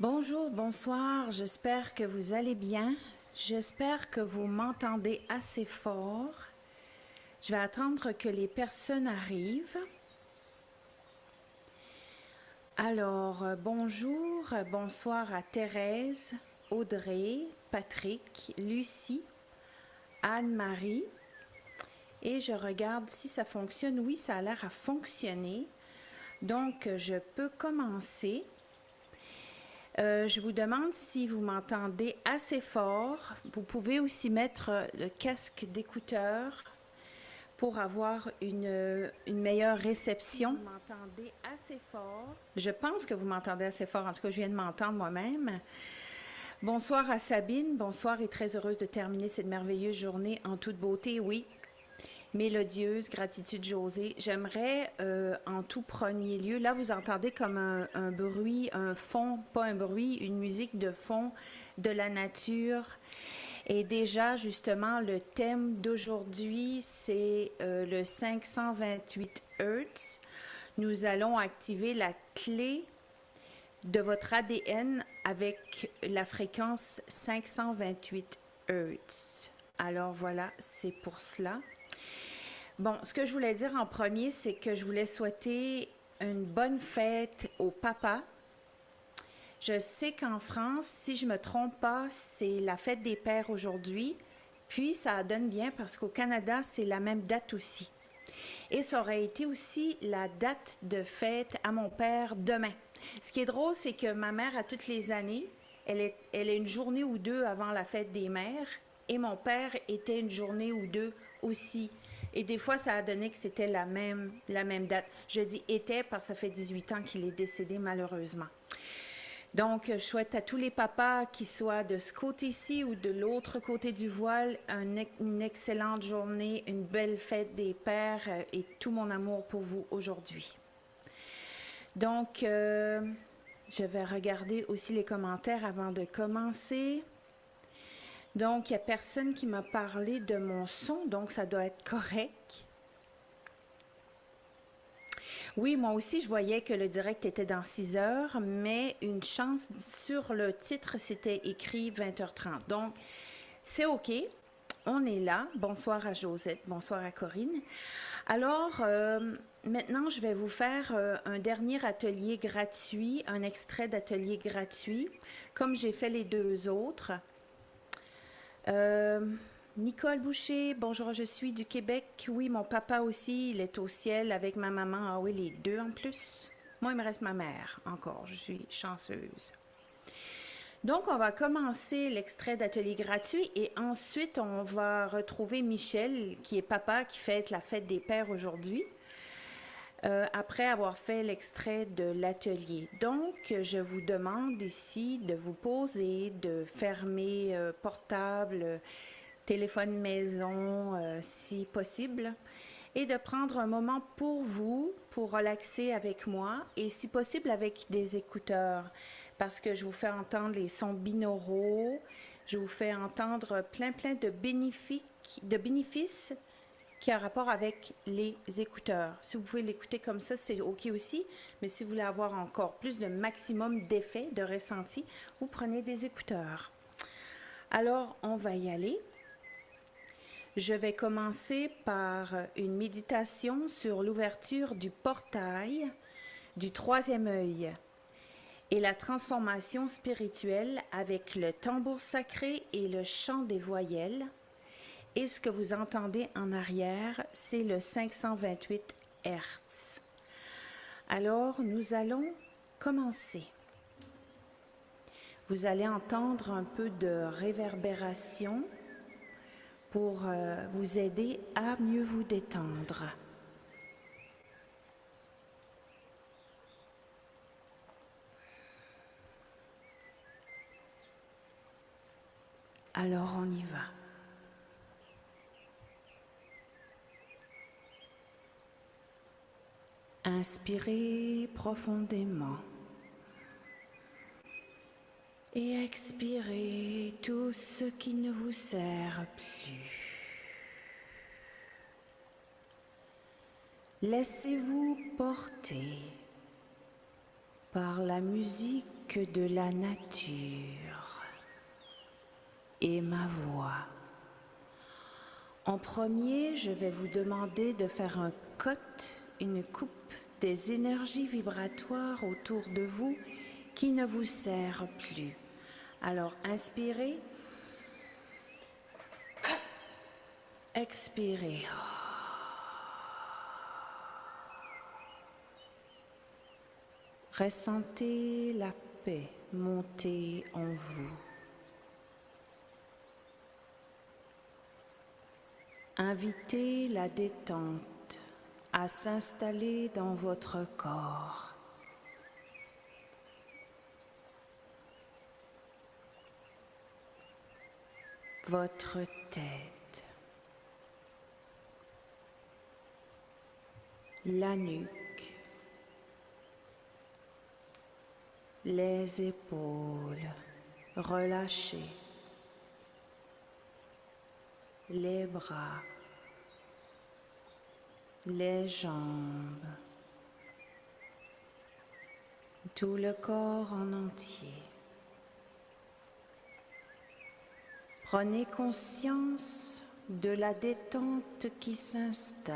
Bonjour, bonsoir, j'espère que vous allez bien. J'espère que vous m'entendez assez fort. Je vais attendre que les personnes arrivent. Alors, euh, bonjour, bonsoir à Thérèse, Audrey, Patrick, Lucie, Anne-Marie. Et je regarde si ça fonctionne. Oui, ça a l'air à fonctionner. Donc, je peux commencer. Euh, je vous demande si vous m'entendez assez fort. Vous pouvez aussi mettre le casque d'écouteur pour avoir une, une, meilleure réception. Vous m'entendez assez fort? Je pense que vous m'entendez assez fort. En tout cas, je viens de m'entendre moi-même. Bonsoir à Sabine. Bonsoir et très heureuse de terminer cette merveilleuse journée en toute beauté. Oui, mélodieuse, gratitude José. J'aimerais euh, en tout premier lieu, là vous entendez comme un, un, bruit, un fond, pas un bruit, une musique de fond de la nature. Et déjà, justement, le thème d'aujourd'hui, c'est euh, le 528 Hertz. Nous allons activer la clé de votre ADN avec la fréquence 528 Hertz. Alors voilà, c'est pour cela. Bon, ce que je voulais dire en premier, c'est que je voulais souhaiter une bonne fête au papa. Je sais qu'en France, si je me trompe pas, c'est la fête des pères aujourd'hui. Puis ça donne bien parce qu'au Canada, c'est la même date aussi. Et ça aurait été aussi la date de fête à mon père demain. Ce qui est drôle, c'est que ma mère, à toutes les années, elle est, elle est une journée ou deux avant la fête des mères. Et mon père était une journée ou deux aussi et des fois, ça a donné que c'était la même, la même date. Je dis était parce que ça fait 18 ans qu'il est décédé malheureusement. Donc, je souhaite à tous les papas qui soient de ce côté-ci ou de l'autre côté du voile une excellente journée, une belle fête des pères euh, et tout mon amour pour vous aujourd'hui. Donc, euh, je vais regarder aussi les commentaires avant de commencer. Donc, il n'y a personne qui m'a parlé de mon son, donc ça doit être correct. Oui, moi aussi, je voyais que le direct était dans 6 heures, mais une chance sur le titre, c'était écrit 20h30. Donc, c'est OK. On est là. Bonsoir à Josette, bonsoir à Corinne. Alors, euh, maintenant, je vais vous faire euh, un dernier atelier gratuit, un extrait d'atelier gratuit, comme j'ai fait les deux autres. Euh, Nicole Boucher, bonjour, je suis du Québec. Oui, mon papa aussi, il est au ciel avec ma maman. Ah oui, les deux en plus. Moi, il me reste ma mère encore. Je suis chanceuse. Donc, on va commencer l'extrait d'atelier gratuit et ensuite, on va retrouver Michel, qui est papa, qui fête la fête des pères aujourd'hui. Euh, après avoir fait l'extrait de l'atelier. Donc, je vous demande ici de vous poser, de fermer euh, portable, téléphone maison, euh, si possible, et de prendre un moment pour vous, pour relaxer avec moi, et si possible avec des écouteurs, parce que je vous fais entendre les sons binauraux, je vous fais entendre plein, plein de bénéfices, de bénéfices qui a rapport avec les écouteurs. Si vous pouvez l'écouter comme ça, c'est OK aussi, mais si vous voulez avoir encore plus de maximum d'effet, de ressenti, vous prenez des écouteurs. Alors, on va y aller. Je vais commencer par une méditation sur l'ouverture du portail du troisième œil et la transformation spirituelle avec le tambour sacré et le chant des voyelles et ce que vous entendez en arrière, c'est le 528 Hertz. Alors, nous allons commencer. Vous allez entendre un peu de réverbération pour euh, vous aider à mieux vous détendre. Alors on y va. Inspirez profondément et expirez tout ce qui ne vous sert plus. Laissez-vous porter par la musique de la nature et ma voix. En premier, je vais vous demander de faire un cote, une coupe des énergies vibratoires autour de vous qui ne vous sert plus. Alors, inspirez. Expirez. Ressentez la paix monter en vous. Invitez la détente à s'installer dans votre corps. Votre tête. La nuque. Les épaules relâchées les bras, les jambes, tout le corps en entier. Prenez conscience de la détente qui s'installe.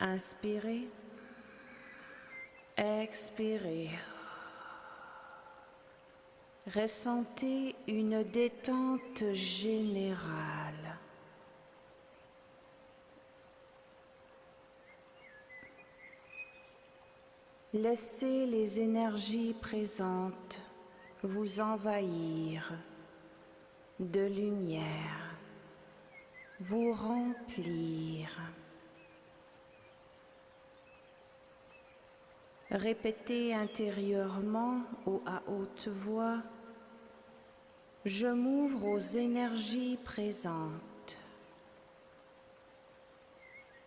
Inspirez, expirez. Ressentez une détente générale. Laissez les énergies présentes vous envahir de lumière, vous remplir. Répétez intérieurement ou à haute voix je m'ouvre aux énergies présentes,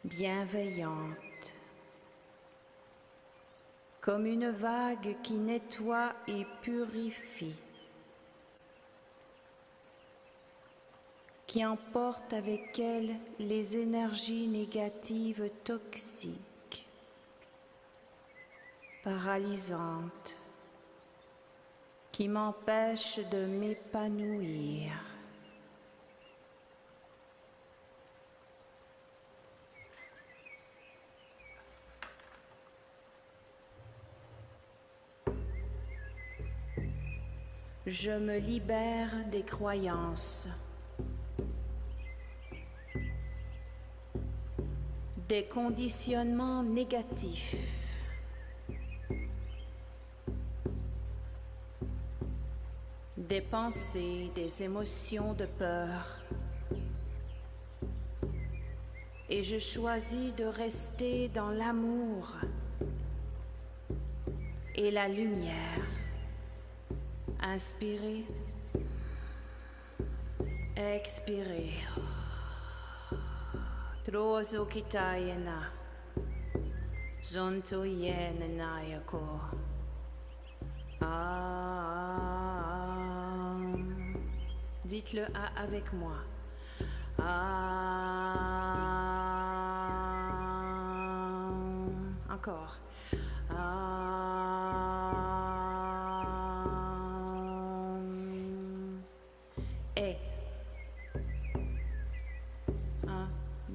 bienveillantes, comme une vague qui nettoie et purifie, qui emporte avec elle les énergies négatives toxiques, paralysantes, qui m'empêche de m'épanouir. Je me libère des croyances, des conditionnements négatifs des pensées, des émotions de peur. Et je choisis de rester dans l'amour et la lumière. Inspirez, expirez. Trozo kitayena, zonto yen nayako. Ah. Dites-le A avec moi. Encore. Et.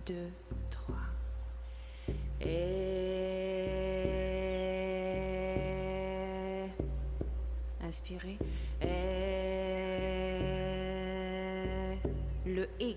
Deux, trois. Et. Inspirez. le et.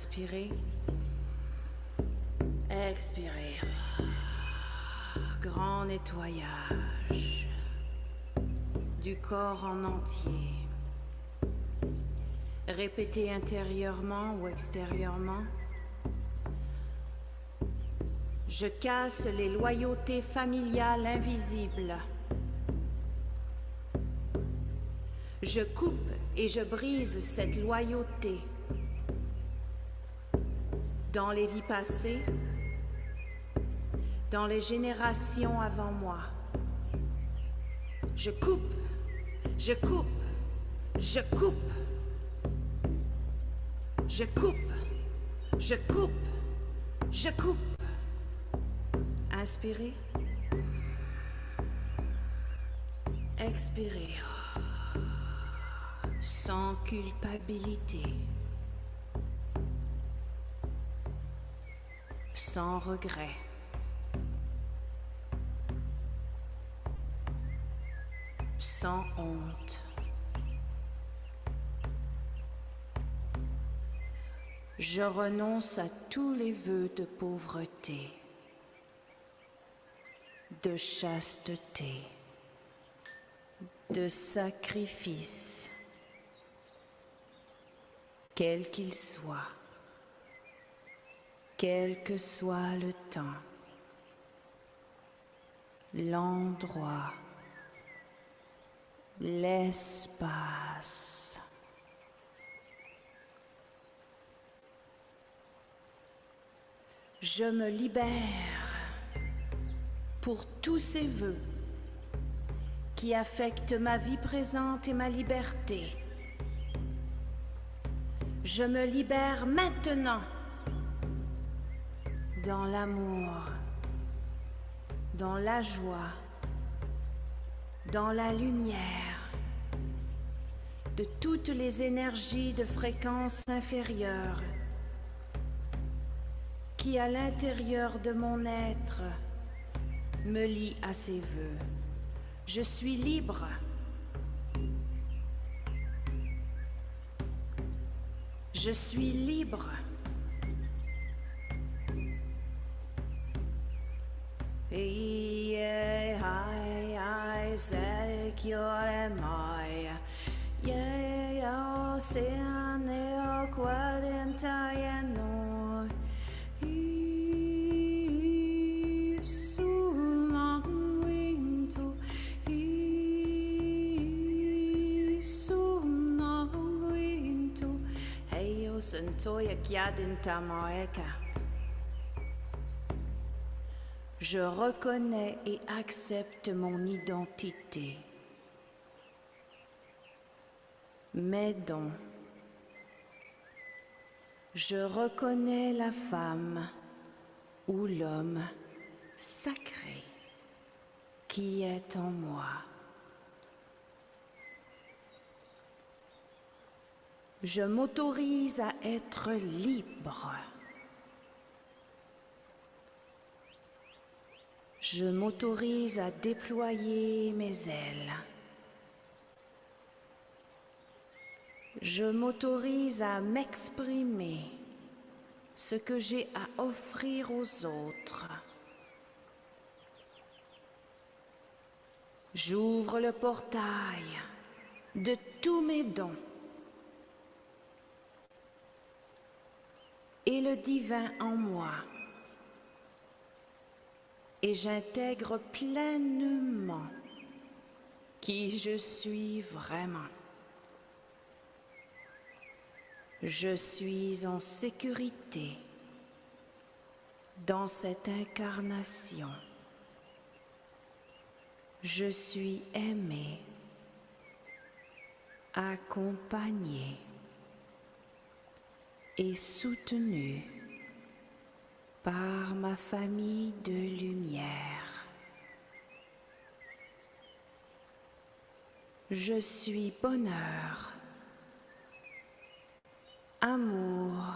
Inspirez. Expirez. Grand nettoyage du corps en entier. Répétez intérieurement ou extérieurement. Je casse les loyautés familiales invisibles. Je coupe et je brise cette loyauté dans les vies passées, dans les générations avant moi. Je coupe, je coupe, je coupe, je coupe, je coupe, je coupe. Inspirez. Expirez. Sans culpabilité. Sans regret. Sans honte. Je renonce à tous les vœux de pauvreté, de chasteté, de sacrifice, quel qu'il soit, quel que soit le temps, l'endroit, l'espace. Je me libère pour tous ces vœux qui affectent ma vie présente et ma liberté. Je me libère maintenant dans l'amour, dans la joie, dans la lumière, de toutes les énergies de fréquence inférieure qui à l'intérieur de mon être me lie à ses voeux. Je suis libre. Je suis libre. Ie, hai, ai, serik jore mai. Ie, o sene o quarenta e no. I, so long winto. I, so long winto. Hei, o sentoia chiadinta. Je reconnais et accepte mon identité. Mes dons. Je reconnais la femme ou l'homme sacré qui est en moi. Je m'autorise à être libre. Je m'autorise à déployer mes ailes. Je m'autorise à m'exprimer ce que j'ai à offrir aux autres. J'ouvre le portail de tous mes dons et le divin en moi. Et j'intègre pleinement qui je suis vraiment. Je suis en sécurité dans cette incarnation. Je suis aimé, accompagné et soutenu par ma famille de lumière. Je suis bonheur, amour,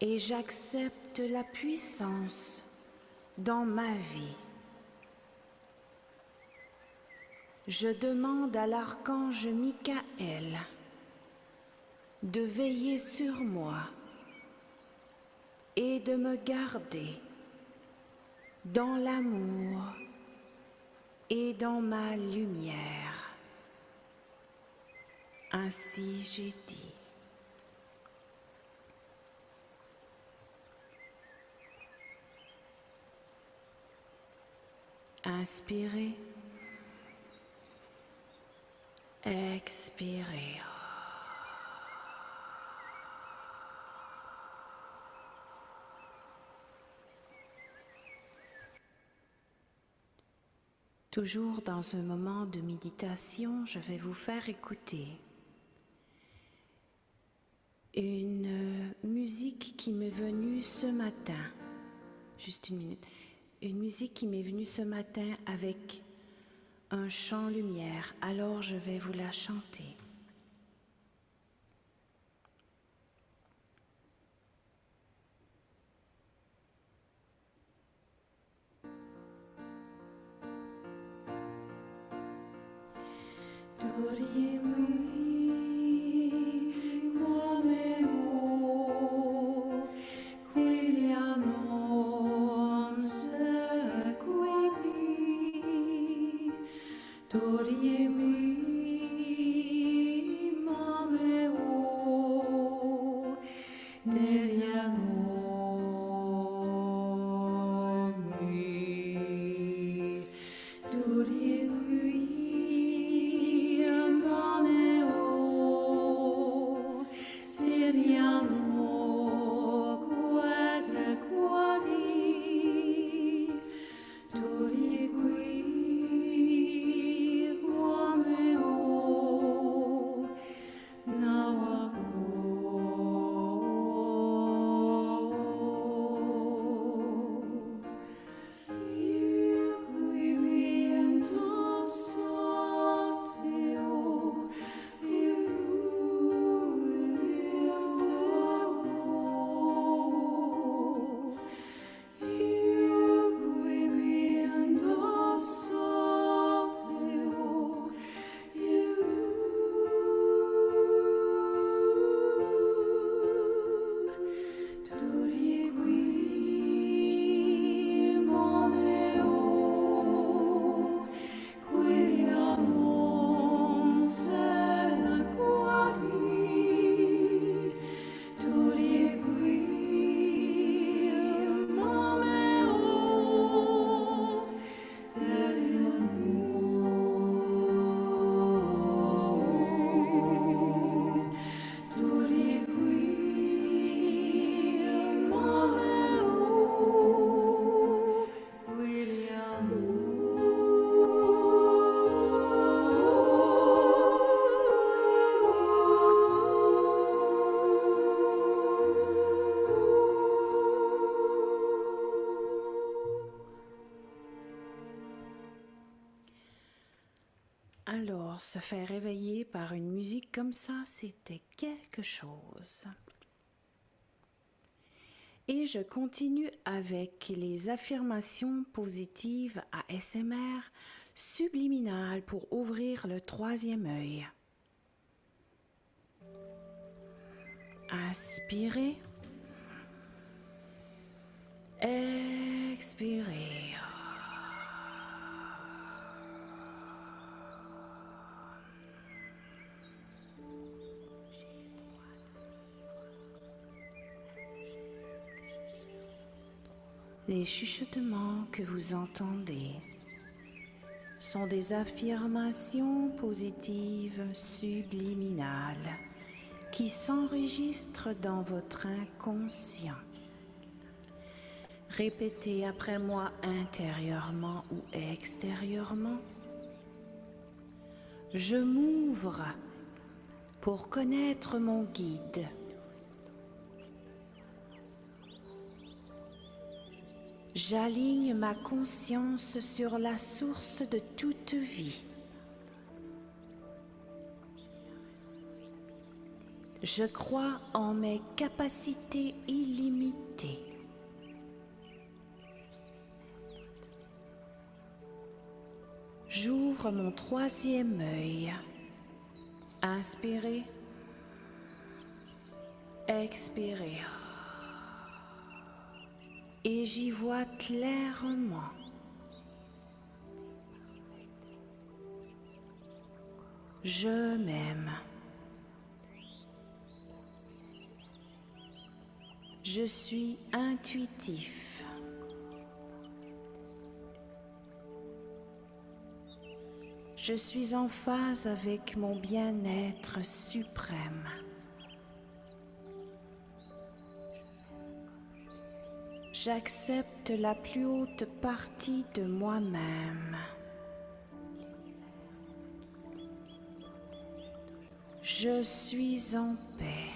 et j'accepte la puissance dans ma vie. Je demande à l'archange Michael de veiller sur moi et de me garder dans l'amour et dans ma lumière. Ainsi j'ai dit. Inspirez. Expirez. Toujours dans un moment de méditation, je vais vous faire écouter une musique qui m'est venue ce matin. Juste une minute. Une musique qui m'est venue ce matin avec un chant lumière. Alors je vais vous la chanter. Se faire réveiller par une musique comme ça, c'était quelque chose. Et je continue avec les affirmations positives à SMR subliminales pour ouvrir le troisième œil. Inspirez. Expirez. Les chuchotements que vous entendez sont des affirmations positives subliminales qui s'enregistrent dans votre inconscient. Répétez après moi intérieurement ou extérieurement. Je m'ouvre pour connaître mon guide. J'aligne ma conscience sur la source de toute vie. Je crois en mes capacités illimitées. J'ouvre mon troisième œil. Inspirez. Expirez. Et j'y vois clairement. Je m'aime. Je suis intuitif. Je suis en phase avec mon bien-être suprême. J'accepte la plus haute partie de moi-même. Je suis en paix.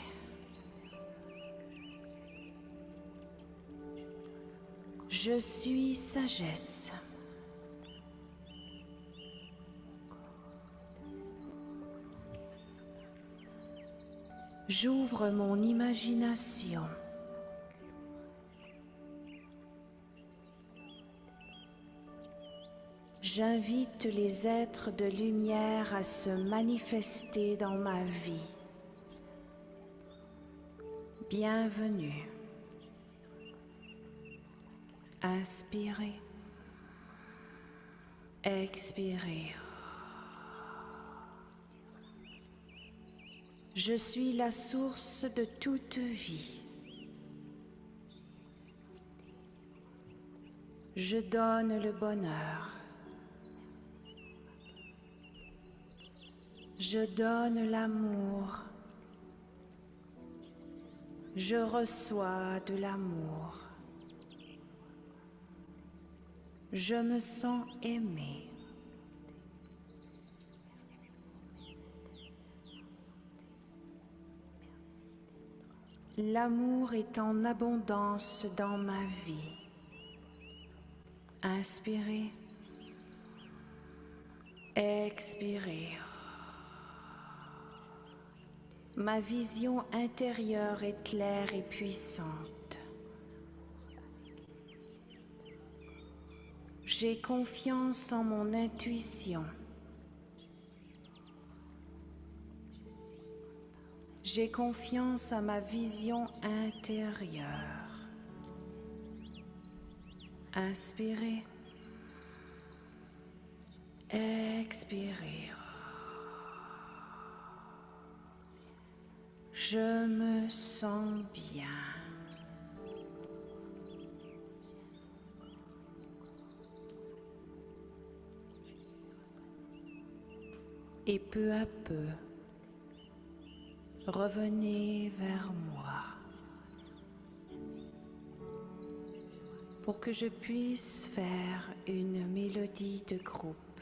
Je suis sagesse. J'ouvre mon imagination. J'invite les êtres de lumière à se manifester dans ma vie. Bienvenue. Inspirez. Expirez. Je suis la source de toute vie. Je donne le bonheur. Je donne l'amour. Je reçois de l'amour. Je me sens aimé. L'amour est en abondance dans ma vie. Inspirez. Expirez. Ma vision intérieure est claire et puissante. J'ai confiance en mon intuition. J'ai confiance à ma vision intérieure. Inspirez. Expirez. Je me sens bien. Et peu à peu, revenez vers moi pour que je puisse faire une mélodie de groupe.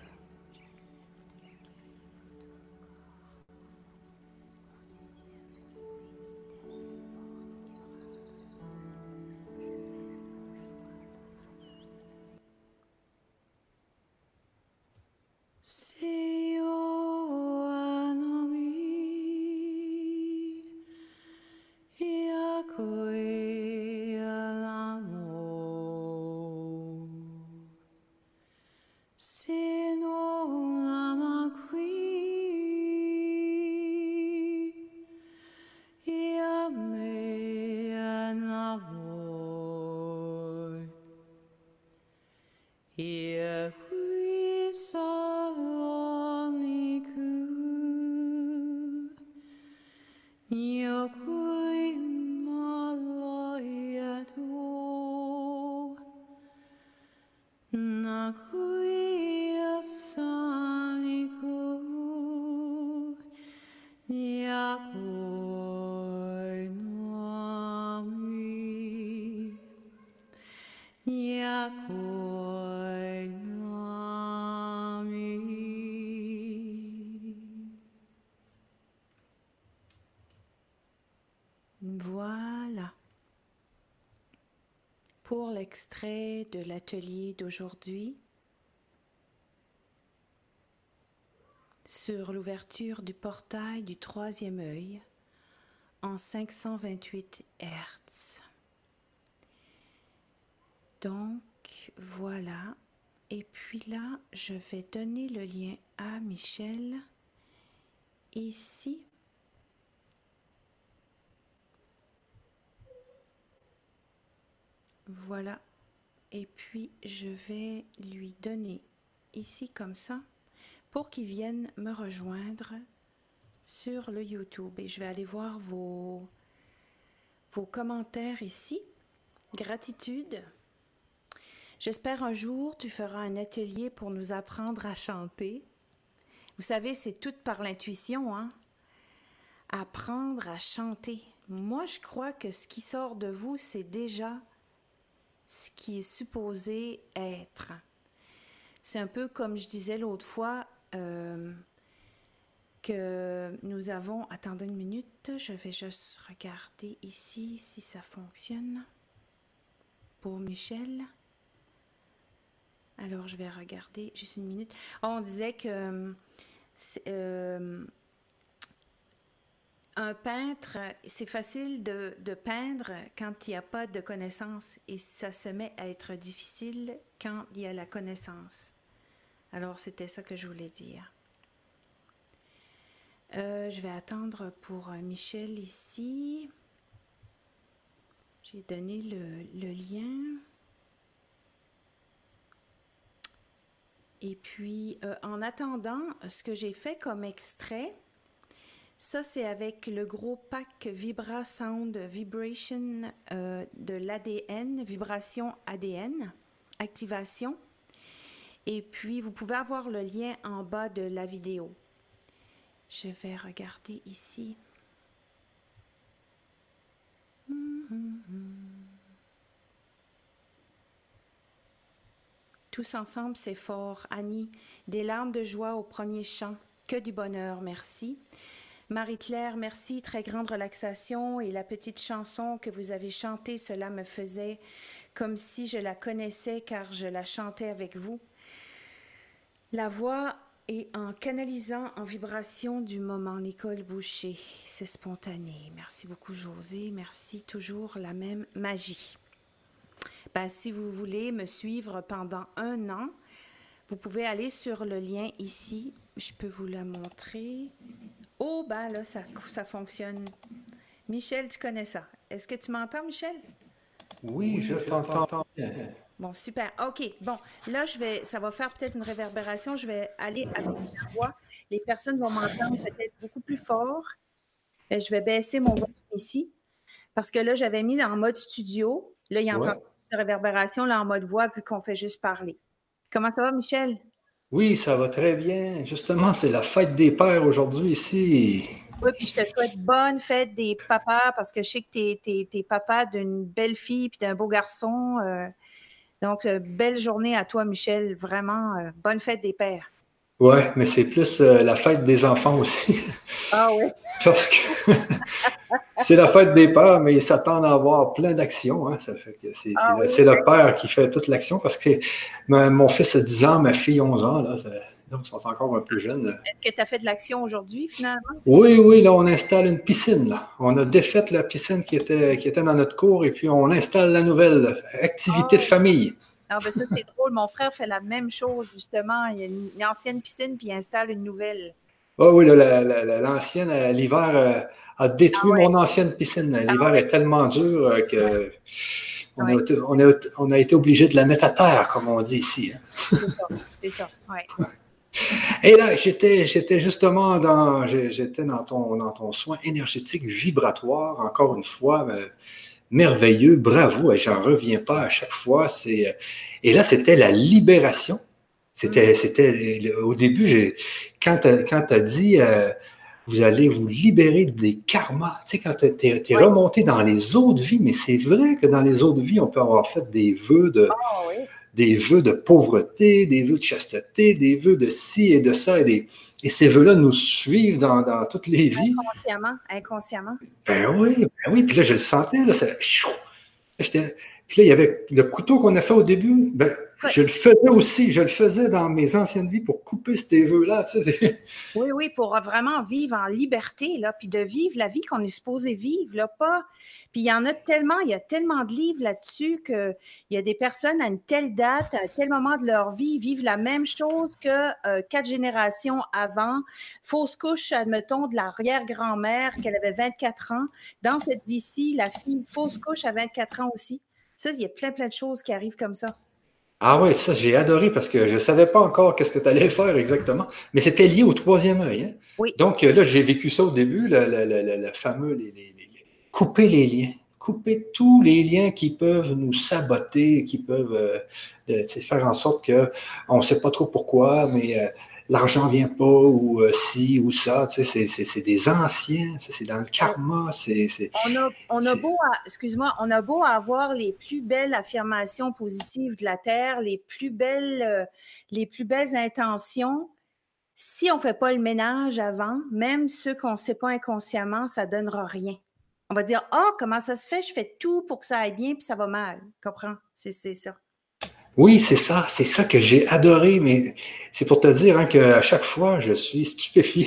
l'atelier d'aujourd'hui sur l'ouverture du portail du troisième œil en 528 Hertz. Donc voilà, et puis là je vais donner le lien à Michel. Ici. Voilà, et puis, je vais lui donner ici comme ça pour qu'il vienne me rejoindre sur le YouTube. Et je vais aller voir vos, vos commentaires ici. Gratitude. J'espère un jour tu feras un atelier pour nous apprendre à chanter. Vous savez, c'est tout par l'intuition, hein? Apprendre à chanter. Moi, je crois que ce qui sort de vous, c'est déjà ce qui est supposé être. C'est un peu comme je disais l'autre fois euh, que nous avons... Attendez une minute, je vais juste regarder ici si ça fonctionne. Pour Michel. Alors, je vais regarder juste une minute. on disait que euh, un peintre, c'est facile de, peindre quand il n'y a pas de connaissance et ça se met à être difficile quand il y a la connaissance. Alors, c'était ça que je voulais dire. Euh, je vais attendre pour Michel ici. J'ai donné le lien. Et puis, euh, en attendant, ce que j'ai fait comme extrait, ça, c'est avec le gros pack Vibra Sound Vibration euh, de l'ADN, vibration ADN, activation. Et puis, vous pouvez avoir le lien en bas de la vidéo. Je vais regarder ici. Tous ensemble, c'est fort. Annie, des larmes de joie au premier chant. Que du bonheur, merci. Marie-Claire, merci. Très grande relaxation. Et la petite chanson que vous avez chantée, cela me faisait comme si je la connaissais car je la chantais avec vous. La voix est en canalisant en vibration du moment. Nicole Boucher, c'est spontané. Merci beaucoup, José. Merci. Toujours la même magie. Ben, si vous voulez me suivre pendant un an, vous pouvez aller sur le lien ici. Je peux vous le montrer. Oh, ben là, ça, ça fonctionne. Michel, tu connais ça. Est-ce que tu m'entends, Michel? Oui, je t'entends Bon, super. OK. Bon, là, je vais, ça va faire peut-être une réverbération. Je vais aller avec la voix. Les personnes vont m'entendre peut-être beaucoup plus fort. Euh, je vais baisser mon volume ici parce que là, j'avais mis en mode studio. Là, il y a encore réverbération là, en mode voix vu qu'on fait juste parler. Comment ça va, Michel? Oui, ça va très bien. Justement, c'est la fête des pères aujourd'hui ici. Oui, puis je te souhaite bonne fête des papas parce que je sais que tu es, papa d'une belle fille puis d'un beau garçon. Euh. donc, euh, belle journée à toi, Michel. Vraiment, euh, bonne fête des pères. Oui, mais c'est plus la fête des enfants aussi. Ah oui. parce que c'est la fête des pères, mais ils s'attendent à avoir plein d'actions. Hein. Ça fait que c'est, ah le, père qui fait toute l'action parce que mon fils a 10 ans, ma fille 11 ans. Là, donc, ils sont encore un peu jeunes. Est-ce que tu as fait de l'action aujourd'hui, finalement? Oui, oui, là, on installe une piscine. Là. On a défait la piscine qui était, qui était dans notre cours et puis on installe la nouvelle activité de ah. famille. Ah, ben ça, c'est drôle. Mon frère fait la même chose, justement. Il y a une, ancienne piscine puis il installe une nouvelle. Oh, oui, l'ancienne, euh, l'hiver, euh, a détruit ah mon ancienne piscine. Ah L'hiver est tellement dur euh, que on, a été, on, a, été obligé de la mettre à terre, comme on dit ici. Hein. C'est ça, oui. Et là, j'étais, j'étais justement dans, j'étais dans ton, dans ton soin énergétique vibratoire, encore une fois, euh, merveilleux, bravo, et j'en reviens pas à chaque fois. C'est, euh, et là, c'était la libération. C'était, mm. c'était au début, quand tu as dit, vous allez vous libérer des karmas. Tu sais, quand tu es, remonté dans les autres vies, mais c'est vrai que dans les autres vies, on peut avoir fait des vœux de, ah, des vœux de pauvreté, des vœux de chasteté, des vœux de ci et de ça. Et, et ces vœux-là nous suivent dans, dans, toutes les vies. Inconsciemment, inconsciemment. Ben oui, ben oui. Puis là, je le sentais, là, ça, puis là, il y avait le couteau qu'on a fait au début. Ben, je le faisais aussi, je le faisais dans mes anciennes vies pour couper ces vœux-là. Oui, oui, pour vraiment vivre en liberté, là, puis de vivre la vie qu'on est supposé vivre, là, pas. Puis il y en a tellement, il y a tellement de livres là-dessus qu'il y a des personnes à une telle date, à tel moment de leur vie, vivent la même chose que euh, quatre générations avant. Fausse couche, admettons, de l'arrière-grand-mère qu'elle avait 24 ans. Dans cette vie-ci, la fille, fausse couche à 24 ans aussi. Ça, il y a plein, plein de choses qui arrivent comme ça. Ah oui, ça, j'ai adoré parce que je ne savais pas encore qu'est-ce que tu allais faire exactement. Mais c'était lié au troisième œil. Hein? Oui. Donc là, j'ai vécu ça au début, le, fameux couper les liens. Couper tous les liens qui peuvent nous saboter, qui peuvent euh, faire en sorte qu'on ne sait pas trop pourquoi, mais euh, l'argent vient pas ou euh, ci ou ça. Tu sais, c'est des anciens, c'est dans le karma. C'est, on a, on a beau, excuse-moi, on a beau avoir les plus belles affirmations positives de la terre, les plus belles, euh, les plus belles intentions. Si on fait pas le ménage avant, même ceux qu'on ne sait pas inconsciemment, ça donnera rien. On va dire, oh, comment ça se fait? Je fais tout pour que ça aille bien, puis ça va mal. Comprends? C'est ça. Oui, c'est ça, c'est ça que j'ai adoré, mais c'est pour te dire hein, qu'à chaque fois, je suis stupéfié.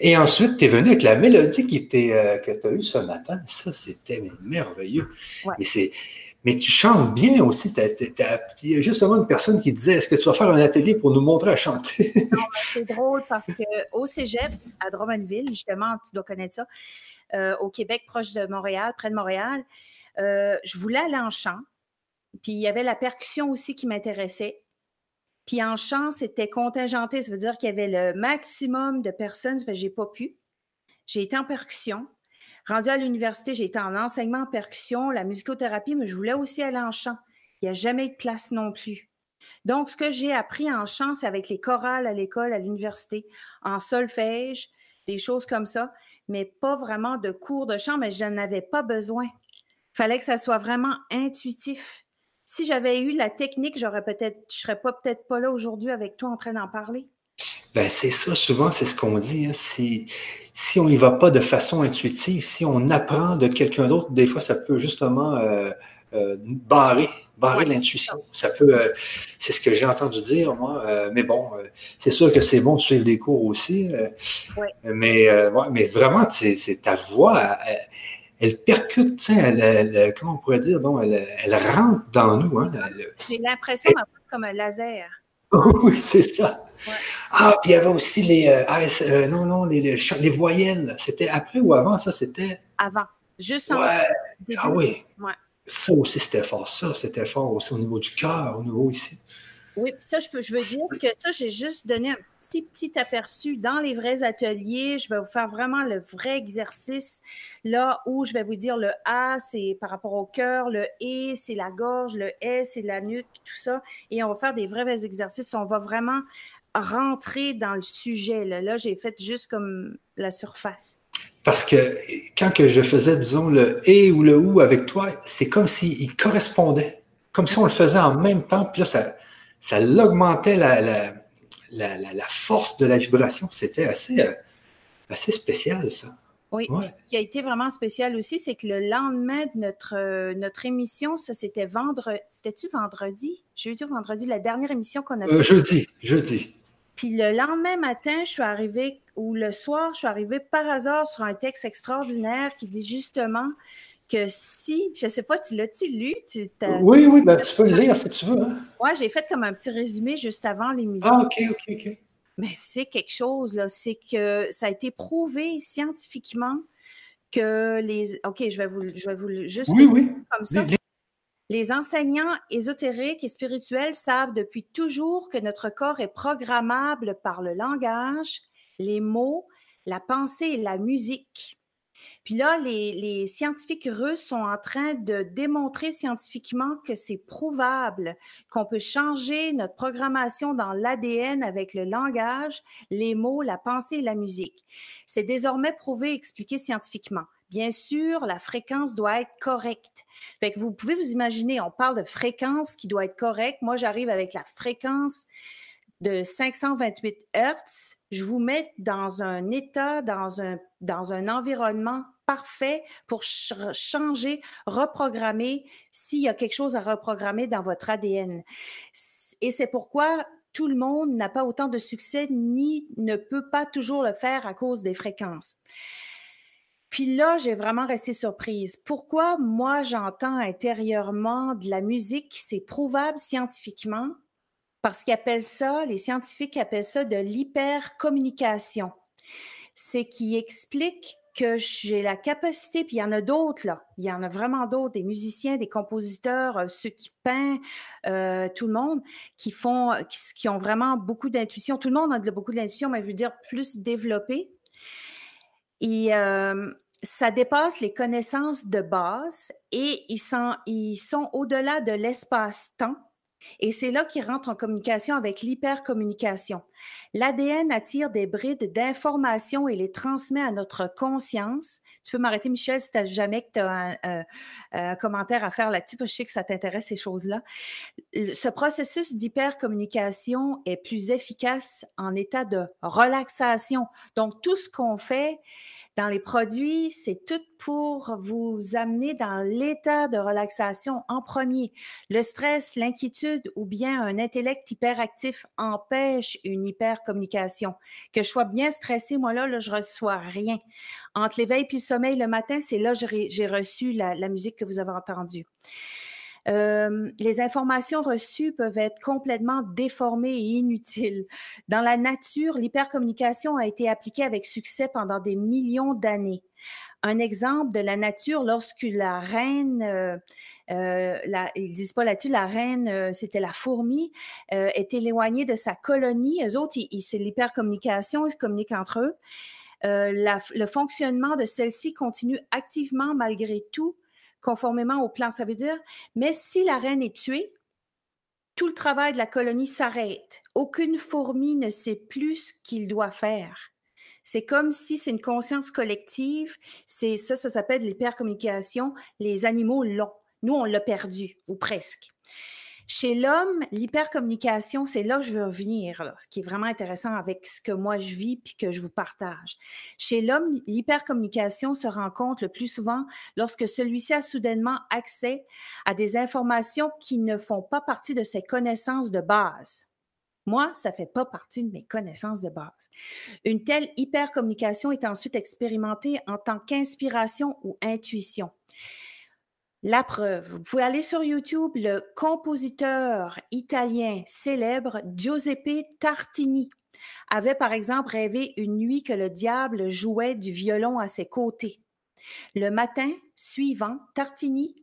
Et ensuite, tu es venu avec la mélodie qui euh, que tu as eue ce matin. Ça, c'était merveilleux. C'est, mais tu chantes bien aussi. Il y a justement une personne qui disait Est-ce que tu vas faire un atelier pour nous montrer à chanter? C'est drôle parce qu'au cégep, à Drummondville, justement, tu dois connaître ça, euh, au Québec, proche de Montréal, près de Montréal, euh, je voulais aller en chant. Puis il y avait la percussion aussi qui m'intéressait. Puis en chant, c'était contingenté. Ça veut dire qu'il y avait le maximum de personnes. Ça fait j'ai pas pu. J'ai été en percussion. Rendu à l'université, j'ai été en enseignement en percussion, la musicothérapie, mais je voulais aussi aller en chant. Il n'y a jamais eu de place non plus. Donc, ce que j'ai appris en chant, c'est avec les chorales à l'école, à l'université, en solfège, des choses comme ça, mais pas vraiment de cours de chant, mais je n'en avais pas besoin. Il fallait que ça soit vraiment intuitif si j'avais eu la technique, j'aurais peut-être, je serais pas peut-être pas là aujourd'hui avec toi en train d'en parler. Ben c'est ça, souvent, c'est ce qu'on dit. Hein. Si, si on n'y va pas de façon intuitive, si on apprend de quelqu'un d'autre, des fois, ça peut justement euh, euh, barrer, barrer l'intuition. Ça peut, euh, c'est ce que j'ai entendu dire, moi. mais bon, c'est sûr que c'est bon de suivre des cours aussi. Mais, mais vraiment, c'est ta voix elle percute, tu sais, elle, comment on pourrait dire, non, elle, rentre dans nous. Hein, J'ai l'impression d'avoir comme un laser. oui, c'est ça. Ah, puis il y avait aussi les. Euh, ah, euh, non, non, les, les, voyelles. C'était après ou avant, ça, c'était? Avant. Juste en. Ouais. Ah oui. Ça aussi, c'était fort. Ça, c'était fort aussi au niveau du cœur, au niveau ici. Oui, puis ça, je, peux, je veux dire que ça, j'ai juste donné un petit, aperçu dans les vrais ateliers. Je vais vous faire vraiment le vrai exercice là où je vais vous dire le A, c'est par rapport au cœur, le E, c'est la gorge, le S, c'est la nuque, tout ça. Et on va faire des vrais exercices. On va vraiment rentrer dans le sujet. Là, là j'ai fait juste comme la surface. Parce que quand que je faisais, disons, le E ou le OU avec toi, c'est comme s'il correspondait. Comme si on le faisait en même temps. Puis là, ça, ça l'augmentait la la, force de la vibration. C'était assez, euh, assez spécial, ça. Oui, ce qui a été vraiment spécial aussi, c'est que le lendemain de notre, euh, notre émission, ça c'était vendredi. C'était-tu vendredi? Jeudi ou vendredi, la dernière émission qu'on a euh, faite? jeudi, jeudi. Puis le lendemain matin, je suis arrivée, ou le soir, je suis arrivée par hasard sur un texte extraordinaire qui dit justement que si, je ne sais pas, tu l'as-tu lu? oui, oui, ben, tu peux le lire si tu veux. Hein. Oui, j'ai fait comme un petit résumé juste avant l'émission. Ah, OK, OK, OK. Mais c'est quelque chose, là, c'est que ça a été prouvé scientifiquement que les. OK, je vais vous, je vais vous juste oui, oui. comme ça. Les enseignants ésotériques et spirituels savent depuis toujours que notre corps est programmable par le langage, les mots, la pensée et la musique. Puis là, les, scientifiques russes sont en train de démontrer scientifiquement que c'est prouvable qu'on peut changer notre programmation dans l'ADN avec le langage, les mots, la pensée et la musique. C'est désormais prouvé et expliqué scientifiquement. Bien sûr, la fréquence doit être correcte. Vous pouvez vous imaginer, on parle de fréquence qui doit être correcte. Moi, j'arrive avec la fréquence de 528 Hertz, je vous mets dans un état, dans un, dans un environnement parfait pour changer, reprogrammer s'il y a quelque chose à reprogrammer dans votre ADN. Et c'est pourquoi tout le monde n'a pas autant de succès ni ne peut pas toujours le faire à cause des fréquences. Puis là, j'ai vraiment resté surprise. Pourquoi moi, j'entends intérieurement de la musique, c'est prouvable scientifiquement, parce qu'ils appellent ça, les scientifiques appellent ça de l'hypercommunication. C'est qui explique que j'ai la capacité, puis il y en a d'autres, là. Il y en a vraiment d'autres, des musiciens, des compositeurs, euh, ceux qui peignent, euh, tout le monde, qui font, qui, ont vraiment beaucoup d'intuition. Tout le monde a beaucoup d'intuition, mais je veux dire plus développé. Et euh, ça dépasse les connaissances de base et ils sont, ils sont au-delà de l'espace-temps et c'est là qu'il rentre en communication avec l'hypercommunication. L'ADN attire des brides d'informations et les transmet à notre conscience. Tu peux m'arrêter, Michel, si tu jamais que tu as un, commentaire à faire là-dessus, parce que je sais que ça t'intéresse, ces choses-là. Ce processus d'hypercommunication est plus efficace en état de relaxation. Donc, tout ce qu'on fait, dans les produits, c'est tout pour vous amener dans l'état de relaxation en premier. Le stress, l'inquiétude ou bien un intellect hyperactif empêche une hypercommunication. Que je sois bien stressé, moi là, là je reçois rien. Entre l'éveil et le sommeil le matin, c'est là que j'ai reçu la musique que vous avez entendue. Euh, les informations reçues peuvent être complètement déformées et inutiles. Dans la nature, l'hypercommunication a été appliquée avec succès pendant des millions d'années. Un exemple de la nature, lorsque la reine, euh, euh ils disent pas là-dessus, la reine, euh, c'était la fourmi, est éloignée de sa colonie. Eux autres, c'est l'hypercommunication, ils communiquent entre eux. le fonctionnement de celle-ci continue activement malgré tout conformément au plan. Ça veut dire, mais si la reine est tuée, tout le travail de la colonie s'arrête. Aucune fourmi ne sait plus ce qu'il doit faire. C'est comme si c'est une conscience collective. C'est ça, ça s'appelle l'hypercommunication. Les animaux l'ont. Nous, on l'a perdu, ou presque. Chez l'homme, l'hypercommunication, c'est là que je veux revenir, ce qui est vraiment intéressant avec ce que moi je vis puis que je vous partage. Chez l'homme, l'hypercommunication se rencontre le plus souvent lorsque celui-ci a soudainement accès à des informations qui ne font pas partie de ses connaissances de base. Moi, ça ne fait pas partie de mes connaissances de base. Une telle hypercommunication est ensuite expérimentée en tant qu'inspiration ou intuition. La preuve, vous pouvez aller sur YouTube, le compositeur italien célèbre Giuseppe Tartini avait par exemple rêvé une nuit que le diable jouait du violon à ses côtés. Le matin suivant, Tartini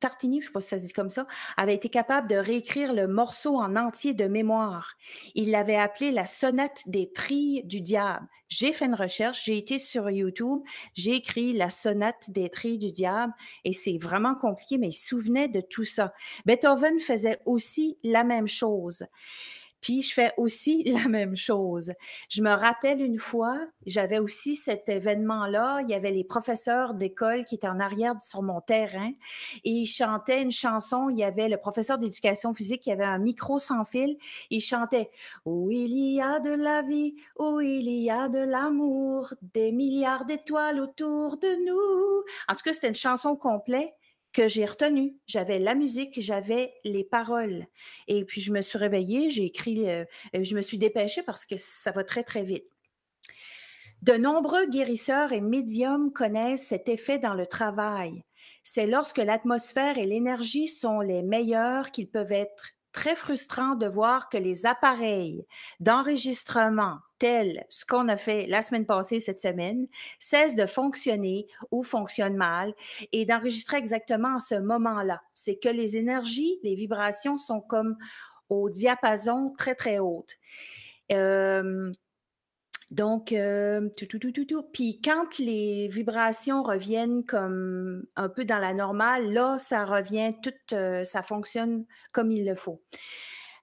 Tartini, je ne sais pas si ça se dit comme ça, avait été capable de réécrire le morceau en entier de mémoire. Il l'avait appelé la sonate des trilles du diable. J'ai fait une recherche, j'ai été sur YouTube, j'ai écrit la sonate des trilles du diable et c'est vraiment compliqué, mais il se souvenait de tout ça. Beethoven faisait aussi la même chose. Puis je fais aussi la même chose. Je me rappelle une fois, j'avais aussi cet événement-là. Il y avait les professeurs d'école qui étaient en arrière sur mon terrain et ils chantaient une chanson. Il y avait le professeur d'éducation physique qui avait un micro sans fil. Il chantait Où il y a de la vie, où il y a de l'amour, des milliards d'étoiles autour de nous. En tout cas, c'était une chanson complète que j'ai retenu. J'avais la musique, j'avais les paroles. Et puis, je me suis réveillée, j'ai écrit, euh, je me suis dépêchée parce que ça va très, très vite. De nombreux guérisseurs et médiums connaissent cet effet dans le travail. C'est lorsque l'atmosphère et l'énergie sont les meilleures qu'ils peuvent être très frustrant de voir que les appareils d'enregistrement tels ce qu'on a fait la semaine passée, cette semaine, cessent de fonctionner ou fonctionnent mal et d'enregistrer exactement à ce moment-là. C'est que les énergies, les vibrations sont comme au diapason très, très haute. Euh, donc, euh, tout, tout, tout, tout, tout. Puis quand les vibrations reviennent comme un peu dans la normale, là, ça revient, tout, euh, ça fonctionne comme il le faut.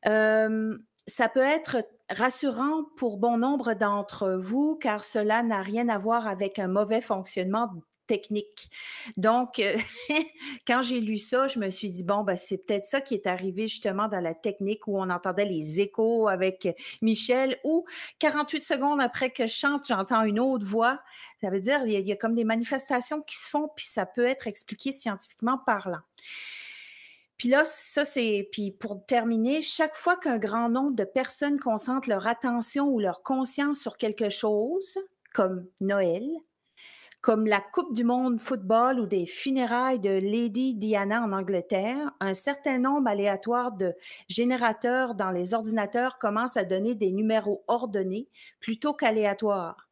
Euh, ça peut être rassurant pour bon nombre d'entre vous car cela n'a rien à voir avec un mauvais fonctionnement technique. Donc, euh, quand j'ai lu ça, je me suis dit, bon, ben, c'est peut-être ça qui est arrivé justement dans la technique où on entendait les échos avec Michel ou 48 secondes après que je chante, j'entends une autre voix. Ça veut dire, il y, a, comme des manifestations qui se font, puis ça peut être expliqué scientifiquement parlant. Puis là, ça c'est, puis pour terminer, chaque fois qu'un grand nombre de personnes concentrent leur attention ou leur conscience sur quelque chose, comme Noël, comme la Coupe du monde football ou des funérailles de Lady Diana en Angleterre, un certain nombre aléatoire de générateurs dans les ordinateurs commencent à donner des numéros ordonnés plutôt qu'aléatoires.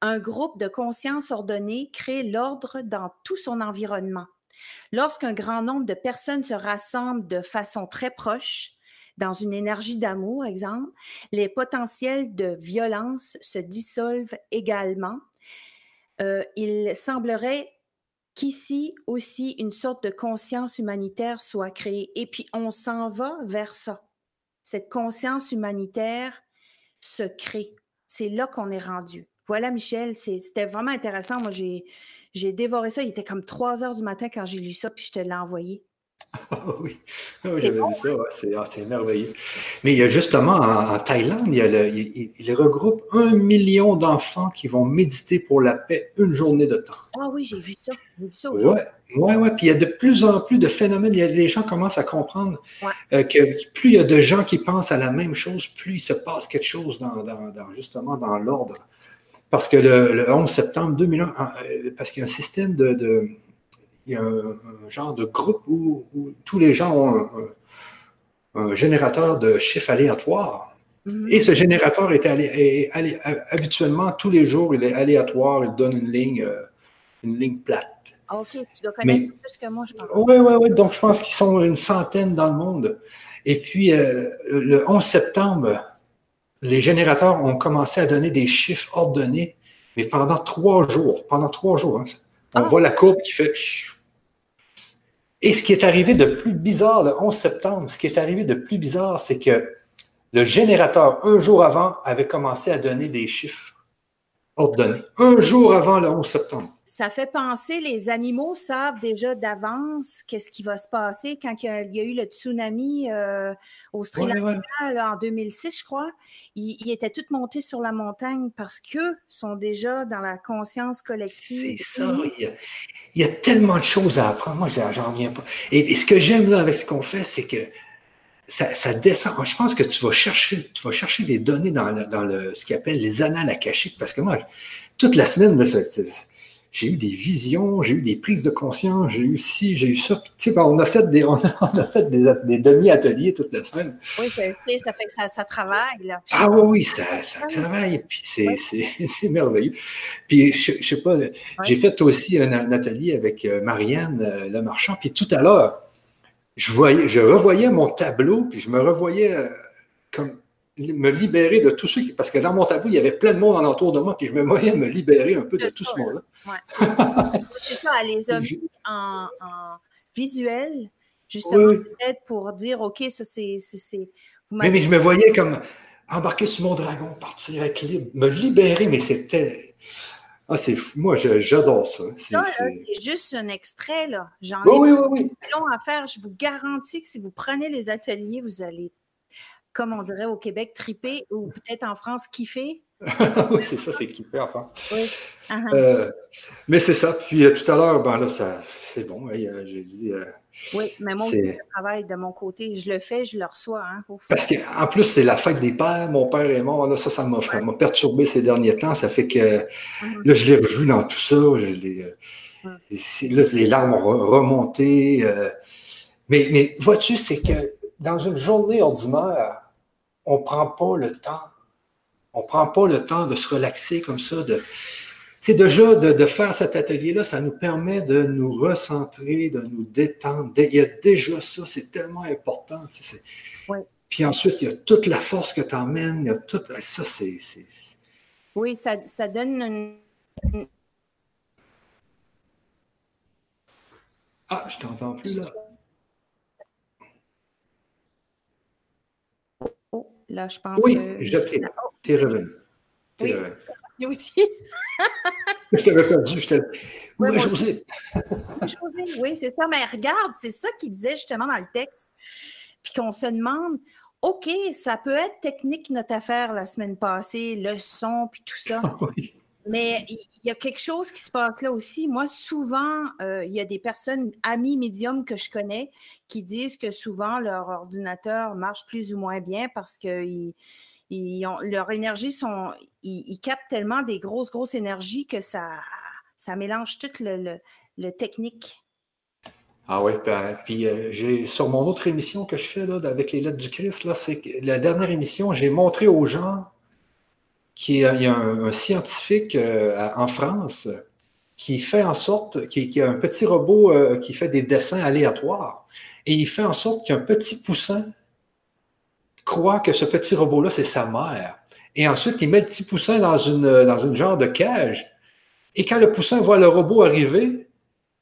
un groupe de conscience ordonnée crée l'ordre dans tout son environnement. Lorsqu'un grand nombre de personnes se rassemblent de façon très proche, dans une énergie d'amour, exemple, les potentiels de violence se dissolvent également. Euh, il semblerait qu'ici aussi une sorte de conscience humanitaire soit créée. Et puis on s'en va vers ça. Cette conscience humanitaire se crée. C'est là qu'on est rendu. Voilà, Michel, c'était vraiment intéressant. Moi, j'ai dévoré ça. Il était comme 3 heures du matin quand j'ai lu ça, puis je te l'ai envoyé. Ah oui, ah j'avais vu ça, ah, c'est merveilleux. Mais il y a justement en, Thaïlande, il, regroupe un million d'enfants qui vont méditer pour la paix une journée de temps. Ah oui, j'ai vu ça. Oui, oui, ouais. Puis il y a de plus en plus de phénomènes. les gens commencent à comprendre euh, que plus il y a de gens qui pensent à la même chose, plus il se passe quelque chose dans, justement dans l'ordre. Parce que le, 11 septembre 2001, euh, parce qu'il y a un système de il y a un, genre de groupe où, tous les gens ont un, générateur de chiffres aléatoires. Mhm. Et ce générateur est, habituellement, tous les jours, il est aléatoire, il donne une ligne, euh, une ligne plate. Ah, OK, tu dois connaître plus que moi, je pense. Oui, oui, oui. Donc, je pense qu'ils sont une centaine dans le monde. Et puis, euh, le 11 septembre, les générateurs ont commencé à donner des chiffres ordonnés, mais pendant trois jours. Pendant trois jours. Hein. On ah. voit la courbe qui fait et ce qui est arrivé de plus bizarre le 11 septembre, ce qui est arrivé de plus bizarre, c'est que le générateur, un jour avant, avait commencé à donner des chiffres ordonnés. Un jour avant le 11 septembre. Ça fait penser, les animaux savent déjà d'avance qu'est-ce qui va se passer quand il y a, eu le tsunami euh, au Sri Lanka en 2006, je crois. Ils, étaient tous montés sur la montagne parce qu'eux sont déjà dans la conscience collective. C'est ça. Il y, a, tellement de choses à apprendre. Moi, j'en reviens pas. Et, ce que j'aime là avec ce qu'on fait, c'est que ça, descend. Je pense que tu vas chercher, tu vas chercher des données dans, dans le, ce qu'ils appelle les annales akashiques. Parce que moi, toute la semaine, j'ai eu des visions, j'ai eu des prises de conscience, j'ai eu ci, j'ai eu ça. tu sais, on a fait des, on a, fait des, demi-ateliers toute la semaine. Oui, ça fait que ça, travaille. Là. Ah oui, oui, ça, ça travaille. Puis c'est merveilleux. Puis je, je sais pas, j'ai fait aussi un, atelier avec euh, Marianne euh, Le Marchand. Puis tout à l'heure, je, voyais, je revoyais mon tableau, puis je me revoyais euh, comme me libérer de tout ce qui. Parce que dans mon tableau, il y avait plein de monde alentour de moi, puis je me voyais me libérer un peu de, tout ce monde-là. Ouais. c'est ça, les hommes en, visuel, justement, peut-être pour dire, OK, ça c'est. Mais, mais je me voyais comme embarquer sur mon dragon, partir avec libre, me libérer, mais c'était. Ah, c'est fou. Moi, j'adore ça. C'est juste un extrait, là. J'en oui, ai oui, oui, long à faire. Je vous garantis que si vous prenez les ateliers, vous allez comme on dirait au Québec, triper ou peut-être en France, kiffer? oui, c'est ça, c'est kiffer en France. Oui. Uh-huh. Euh, mais c'est ça. Puis euh, tout à l'heure, ben là, c'est bon. Euh, j'ai dit. oui, mais moi, je travaille de mon côté. Je le fais, je le reçois. Hein, Parce qu'en plus, c'est la fête des pères. Mon père est mort. Là, ça, ça m'a perturbé ces derniers temps. Ça fait que uh-huh. là, je l'ai revu dans tout ça. Je là, les larmes ont remonté. mais mais vois-tu, c'est que dans une journée ordinaire, on ne prend pas le temps. On ne prend pas le temps de se relaxer comme ça. De, c'est déjà de, faire cet atelier-là, ça nous permet de nous recentrer, de nous détendre. Il y a déjà ça, c'est tellement important. Puis ensuite, il y a toute la force que tu emmènes, il y a tout ça, c'est. Oui, ça, ça donne une. Ah, je t'entends plus là. Là, je pense oui, que. je t'ai. T'es revenu. oui, revenu aussi. je t'avais perdu. Je oui, José. José, oui, c'est ça. Mais regarde, c'est ça qu'il disait justement dans le texte. Puis qu'on se demande, OK, ça peut être technique notre affaire la semaine passée, le son, puis tout ça. oui. Mais il y a quelque chose qui se passe là aussi. Moi, souvent, euh, il y a des personnes, amis médiums que je connais, qui disent que souvent leur ordinateur marche plus ou moins bien parce que ont, leur énergie sont, ils, captent tellement des grosses, grosses énergies que ça, mélange tout le, technique. Ah oui, puis, euh, j'ai sur mon autre émission que je fais là, avec les lettres du Christ, là, c'est la dernière émission, j'ai montré aux gens il y a un, scientifique en France qui fait en sorte, qui, a un petit robot qui fait des dessins aléatoires. Et il fait en sorte qu'un petit poussin croit que ce petit robot-là, c'est sa mère. Et ensuite, il met le petit poussin dans une, dans une genre de cage. Et quand le poussin voit le robot arriver,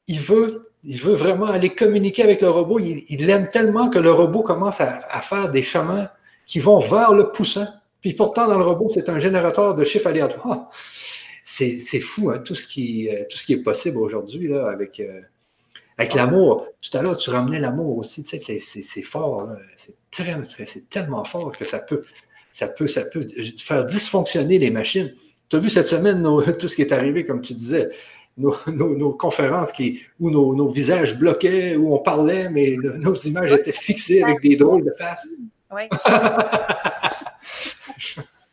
il veut, il veut vraiment aller communiquer avec le robot. Il l'aime tellement que le robot commence à, faire des chemins qui vont vers le poussin. Puis pourtant, dans le robot, c'est un générateur de chiffres aléatoires. C'est fou, hein, tout, ce qui, euh, tout ce qui est possible aujourd'hui avec, euh, avec l'amour. Tout à l'heure, tu ramenais l'amour aussi. Tu sais, c'est fort. C'est c'est tellement fort que ça peut, ça peut, ça peut faire dysfonctionner les machines. Tu as vu cette semaine tout ce qui est arrivé, comme tu disais, nos, conférences qui, où nos, visages bloquaient, où on parlait, mais nos images étaient fixées avec des drôles de faces. Oui.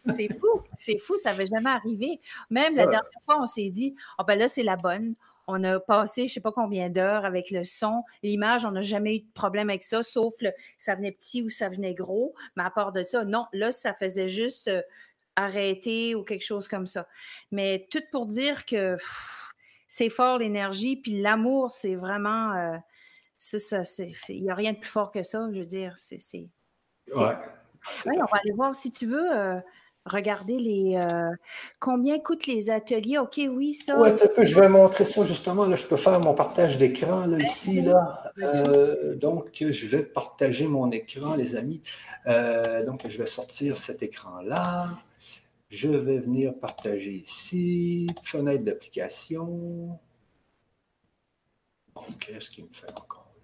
c'est fou, c'est fou, ça n'avait jamais arrivé. Même la dernière fois, on s'est dit, oh ben là, c'est la bonne. On a passé je ne sais pas combien d'heures avec le son. L'image, on n'a jamais eu de problème avec ça, sauf le, ça venait petit ou ça venait gros. Mais à part de ça, non, là, ça faisait juste euh, arrêter ou quelque chose comme ça. Mais tout pour dire que c'est fort l'énergie, puis l'amour, c'est vraiment. Euh, ça, il n'y a rien de plus fort que ça, je veux dire. C'est. Ouais. On va aller voir si tu veux. Euh, Regardez les. Euh, combien coûtent les ateliers? OK, oui, ça. Oui, je vais montrer ça justement. Là, je peux faire mon partage d'écran là, ici. Là. Euh, donc, je vais partager mon écran, les amis. Euh, donc, je vais sortir cet écran-là. Je vais venir partager ici. Fenêtre d'application. qu'est-ce qu'il me fait encore?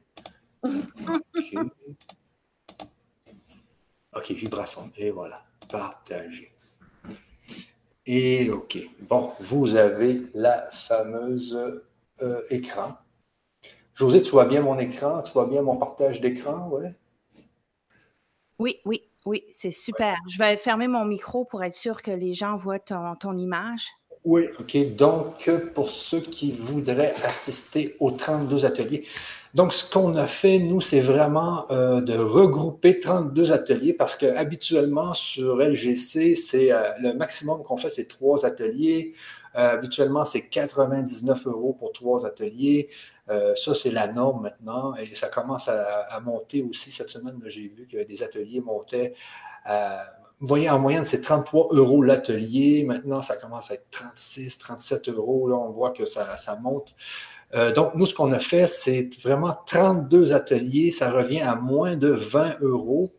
OK. OK, vibration. Et voilà. Partager. Et OK. Bon, vous avez la fameuse euh, écran. José, tu vois bien mon écran? Tu vois bien mon partage d'écran? Ouais? Oui, oui, oui, c'est super. Je vais fermer mon micro pour être sûr que les gens voient ton, ton image. Oui, OK. Donc, pour ceux qui voudraient assister aux 32 ateliers, donc, ce qu'on a fait, nous, c'est vraiment euh, de regrouper 32 ateliers parce qu'habituellement, sur LGC, c'est euh, le maximum qu'on fait, c'est trois ateliers. Euh, habituellement, c'est 99 euros pour trois ateliers. ça, c'est la norme maintenant et ça commence à, monter aussi. Cette semaine, j'ai vu que des ateliers montaient. vous voyez, en moyenne, c'est 33 euros l'atelier. Maintenant, ça commence à être 36, 37 euros. Là, on voit que ça monte. Euh, donc, nous, ce qu'on a fait, c'est vraiment 32 ateliers. Ça revient à moins de 20 euros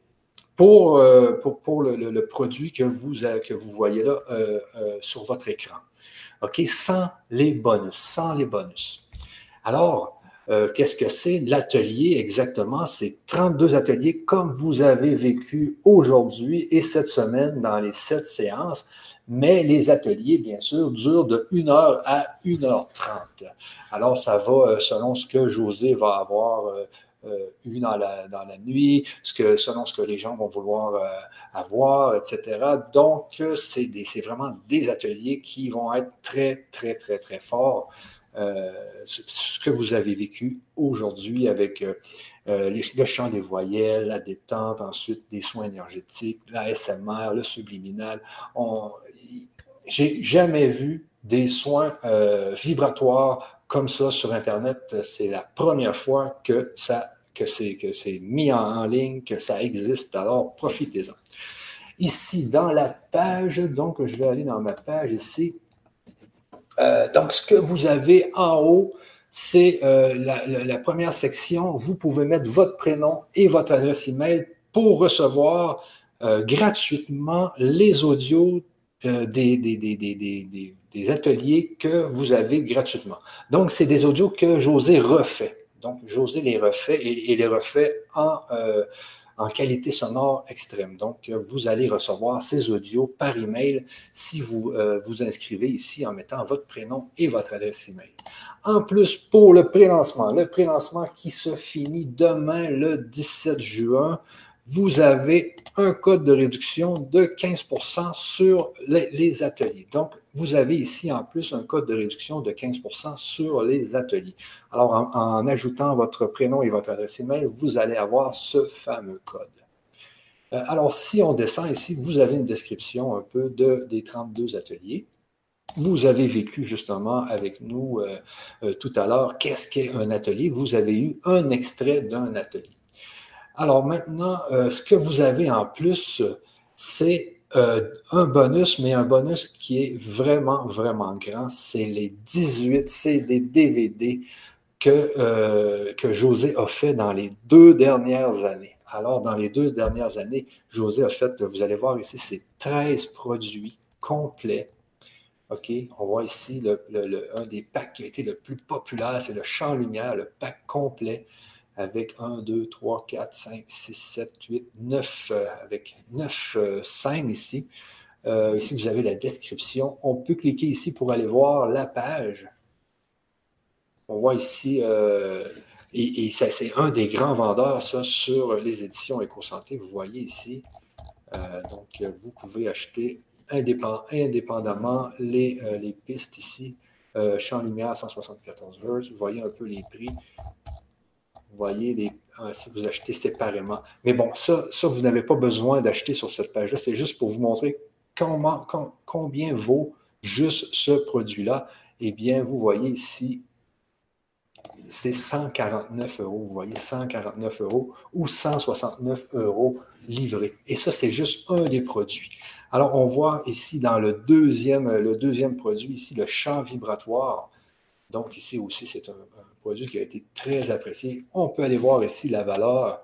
pour, euh, pour, le, produit que vous, que vous voyez là euh, sur votre écran. OK? Sans les bonus. Sans les bonus. Alors, qu'est-ce que c'est l'atelier exactement? C'est 32 ateliers comme vous avez vécu aujourd'hui et cette semaine dans les sept séances mais les ateliers, bien sûr, durent de 1h à 1h30. Alors, ça va euh, selon ce que José va avoir euh, euh, eu dans la, dans la nuit, ce que, selon ce que les gens vont vouloir avoir, etc. Donc, c'est vraiment des ateliers qui vont être très, très, très, très forts. ce que vous avez vécu aujourd'hui avec le chant des voyelles, la détente, ensuite des soins énergétiques, la SMR, le subliminal. On, j'ai jamais vu des soins euh, vibratoires comme ça sur Internet. C'est la première fois que ça que c'est que c'est mis en, ligne, que ça existe. Alors profitez-en. Ici dans la page, donc je vais aller dans ma page ici. Euh, donc ce que vous avez en haut, c'est euh, la, la, première section. Vous pouvez mettre votre prénom et votre adresse email pour recevoir gratuitement les audios euh, des, ateliers que vous avez gratuitement. Donc, c'est des audios que José refait. Donc, José les refait et, les refait en, euh, en qualité sonore extrême. Donc, vous allez recevoir ces audios par email si vous euh, vous inscrivez ici en mettant votre prénom et votre adresse email. En plus, pour le prélancement, le prélancement qui se finit demain le 17 juin, vous avez un code de réduction de 15% sur les, ateliers. Donc, vous avez ici en plus un code de réduction de 15% sur les ateliers. Alors, en, ajoutant votre prénom et votre adresse email, vous allez avoir ce fameux code. Euh, alors, si on descend ici, vous avez une description un peu de, des 32 ateliers. Vous avez vécu justement avec nous euh, euh, tout à l'heure qu'est-ce qu'est un atelier? Vous avez eu un extrait d'un atelier. Alors maintenant, ce que vous avez en plus, c'est un bonus, mais un bonus qui est vraiment, vraiment grand. C'est les 18 CD DVD que, que José a fait dans les deux dernières années. Alors, dans les deux dernières années, José a fait, vous allez voir ici, c'est 13 produits complets. OK? On voit ici un des packs qui a été le plus populaire, c'est le champ lumière, le pack complet avec 1, 2, 3, 4, 5, 6, 7, 8, 9, avec 9 euh, scènes ici. Euh, ici, vous avez la description. On peut cliquer ici pour aller voir la page. On voit ici euh, et, c'est un des grands vendeurs, ça, sur les éditions EcoSanté. Vous voyez ici. Donc, vous pouvez acheter indépendamment les, les pistes ici. Champ lumière 174 Hz. Vous voyez un peu les prix. Vous voyez les, si vous achetez séparément. Mais bon, ça, ça vous n'avez pas besoin d'acheter sur cette page-là. C'est juste pour vous montrer combien vaut juste ce produit-là. Eh bien, vous voyez ici c'est 149 euros. Vous voyez, 149 euros ou 169 euros livrés. Et ça, c'est juste un des produits. Alors, on voit ici dans le deuxième, le deuxième produit, ici, le champ vibratoire. Donc, ici aussi, c'est un, produit qui a été très apprécié. On peut aller voir ici la valeur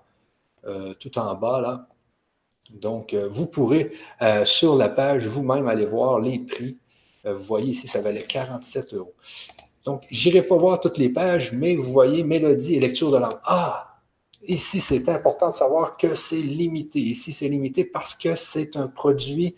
euh, tout en bas, là. Donc, euh, vous pourrez, euh, sur la page, vous-même aller voir les prix. vous voyez ici, ça valait 47 euros. Donc, je n'irai pas voir toutes les pages, mais vous voyez mélodie et lecture de langue. Ah, ici, c'est important de savoir que c'est limité. Ici, c'est limité parce que c'est un produit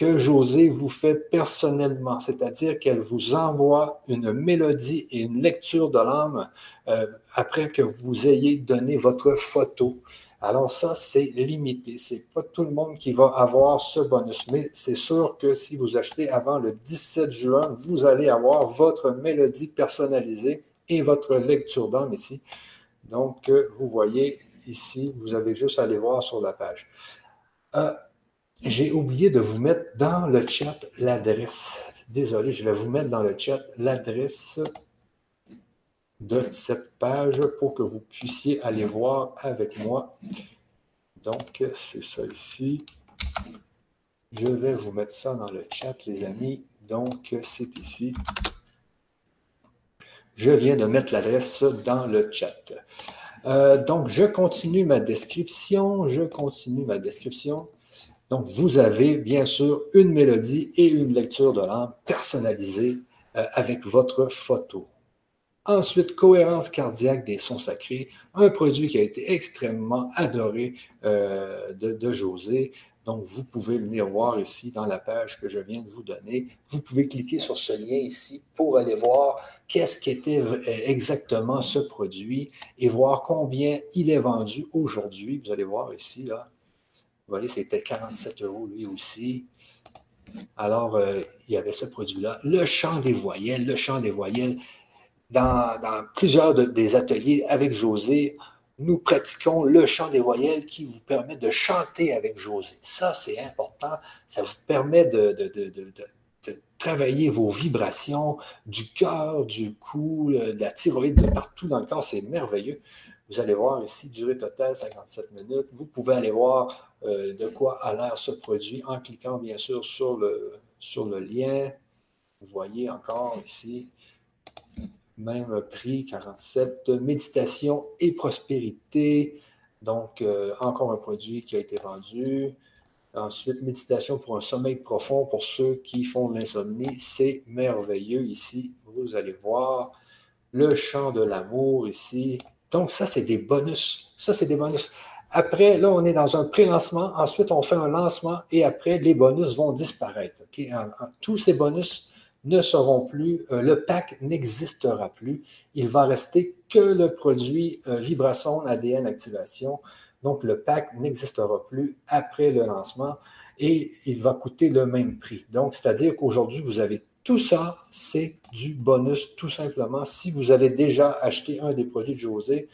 que José vous fait personnellement, c'est-à-dire qu'elle vous envoie une mélodie et une lecture de l'âme euh, après que vous ayez donné votre photo. Alors ça, c'est limité. C'est pas tout le monde qui va avoir ce bonus, mais c'est sûr que si vous achetez avant le 17 juin, vous allez avoir votre mélodie personnalisée et votre lecture d'âme ici. Donc, euh, vous voyez ici, vous avez juste à aller voir sur la page. Euh, j'ai oublié de vous mettre dans le chat l'adresse. Désolé, je vais vous mettre dans le chat l'adresse de cette page pour que vous puissiez aller voir avec moi. Donc, c'est ça ici. Je vais vous mettre ça dans le chat, les amis. Donc, c'est ici. Je viens de mettre l'adresse dans le chat. Euh, donc, je continue ma description. Je continue ma description. Donc, vous avez bien sûr une mélodie et une lecture de l'âme personnalisée euh, avec votre photo. Ensuite, cohérence cardiaque des sons sacrés, un produit qui a été extrêmement adoré euh, de, José. Donc, vous pouvez venir voir ici dans la page que je viens de vous donner. Vous pouvez cliquer sur ce lien ici pour aller voir qu'est-ce qu'était exactement ce produit et voir combien il est vendu aujourd'hui. Vous allez voir ici, là. Vous voyez, c'était 47 euros lui aussi. Alors, euh, il y avait ce produit-là. Le chant des voyelles, le chant des voyelles, dans, plusieurs des ateliers avec José, nous pratiquons le chant des voyelles qui vous permet de chanter avec José. Ça, c'est important. Ça vous permet de, travailler vos vibrations du cœur, du cou, de la thyroïde, de partout dans le corps. C'est merveilleux. Vous allez voir ici, durée totale 57 minutes. Vous pouvez aller voir euh, de quoi a l'air ce produit en cliquant bien sûr sur le, lien. Vous voyez encore ici même prix, 47. Méditation et prospérité. Donc, euh, encore un produit qui a été vendu. Ensuite, méditation pour un sommeil profond pour ceux qui font de l'insomnie. C'est merveilleux ici. Vous allez voir le chant de l'amour ici. Donc, ça, c'est des bonus. Ça, c'est des bonus. Après, là, on est dans un pré-lancement. Ensuite, on fait un lancement et après, les bonus vont disparaître. tous ces bonus ne seront plus, euh, le pack n'existera plus. Il va rester que le produit euh, Vibrason ADN Activation. Donc, le pack n'existera plus après le lancement et il va coûter le même prix. Donc, c'est-à-dire qu'aujourd'hui, vous avez tout ça, c'est du bonus tout simplement. Si vous avez déjà acheté un des produits de José,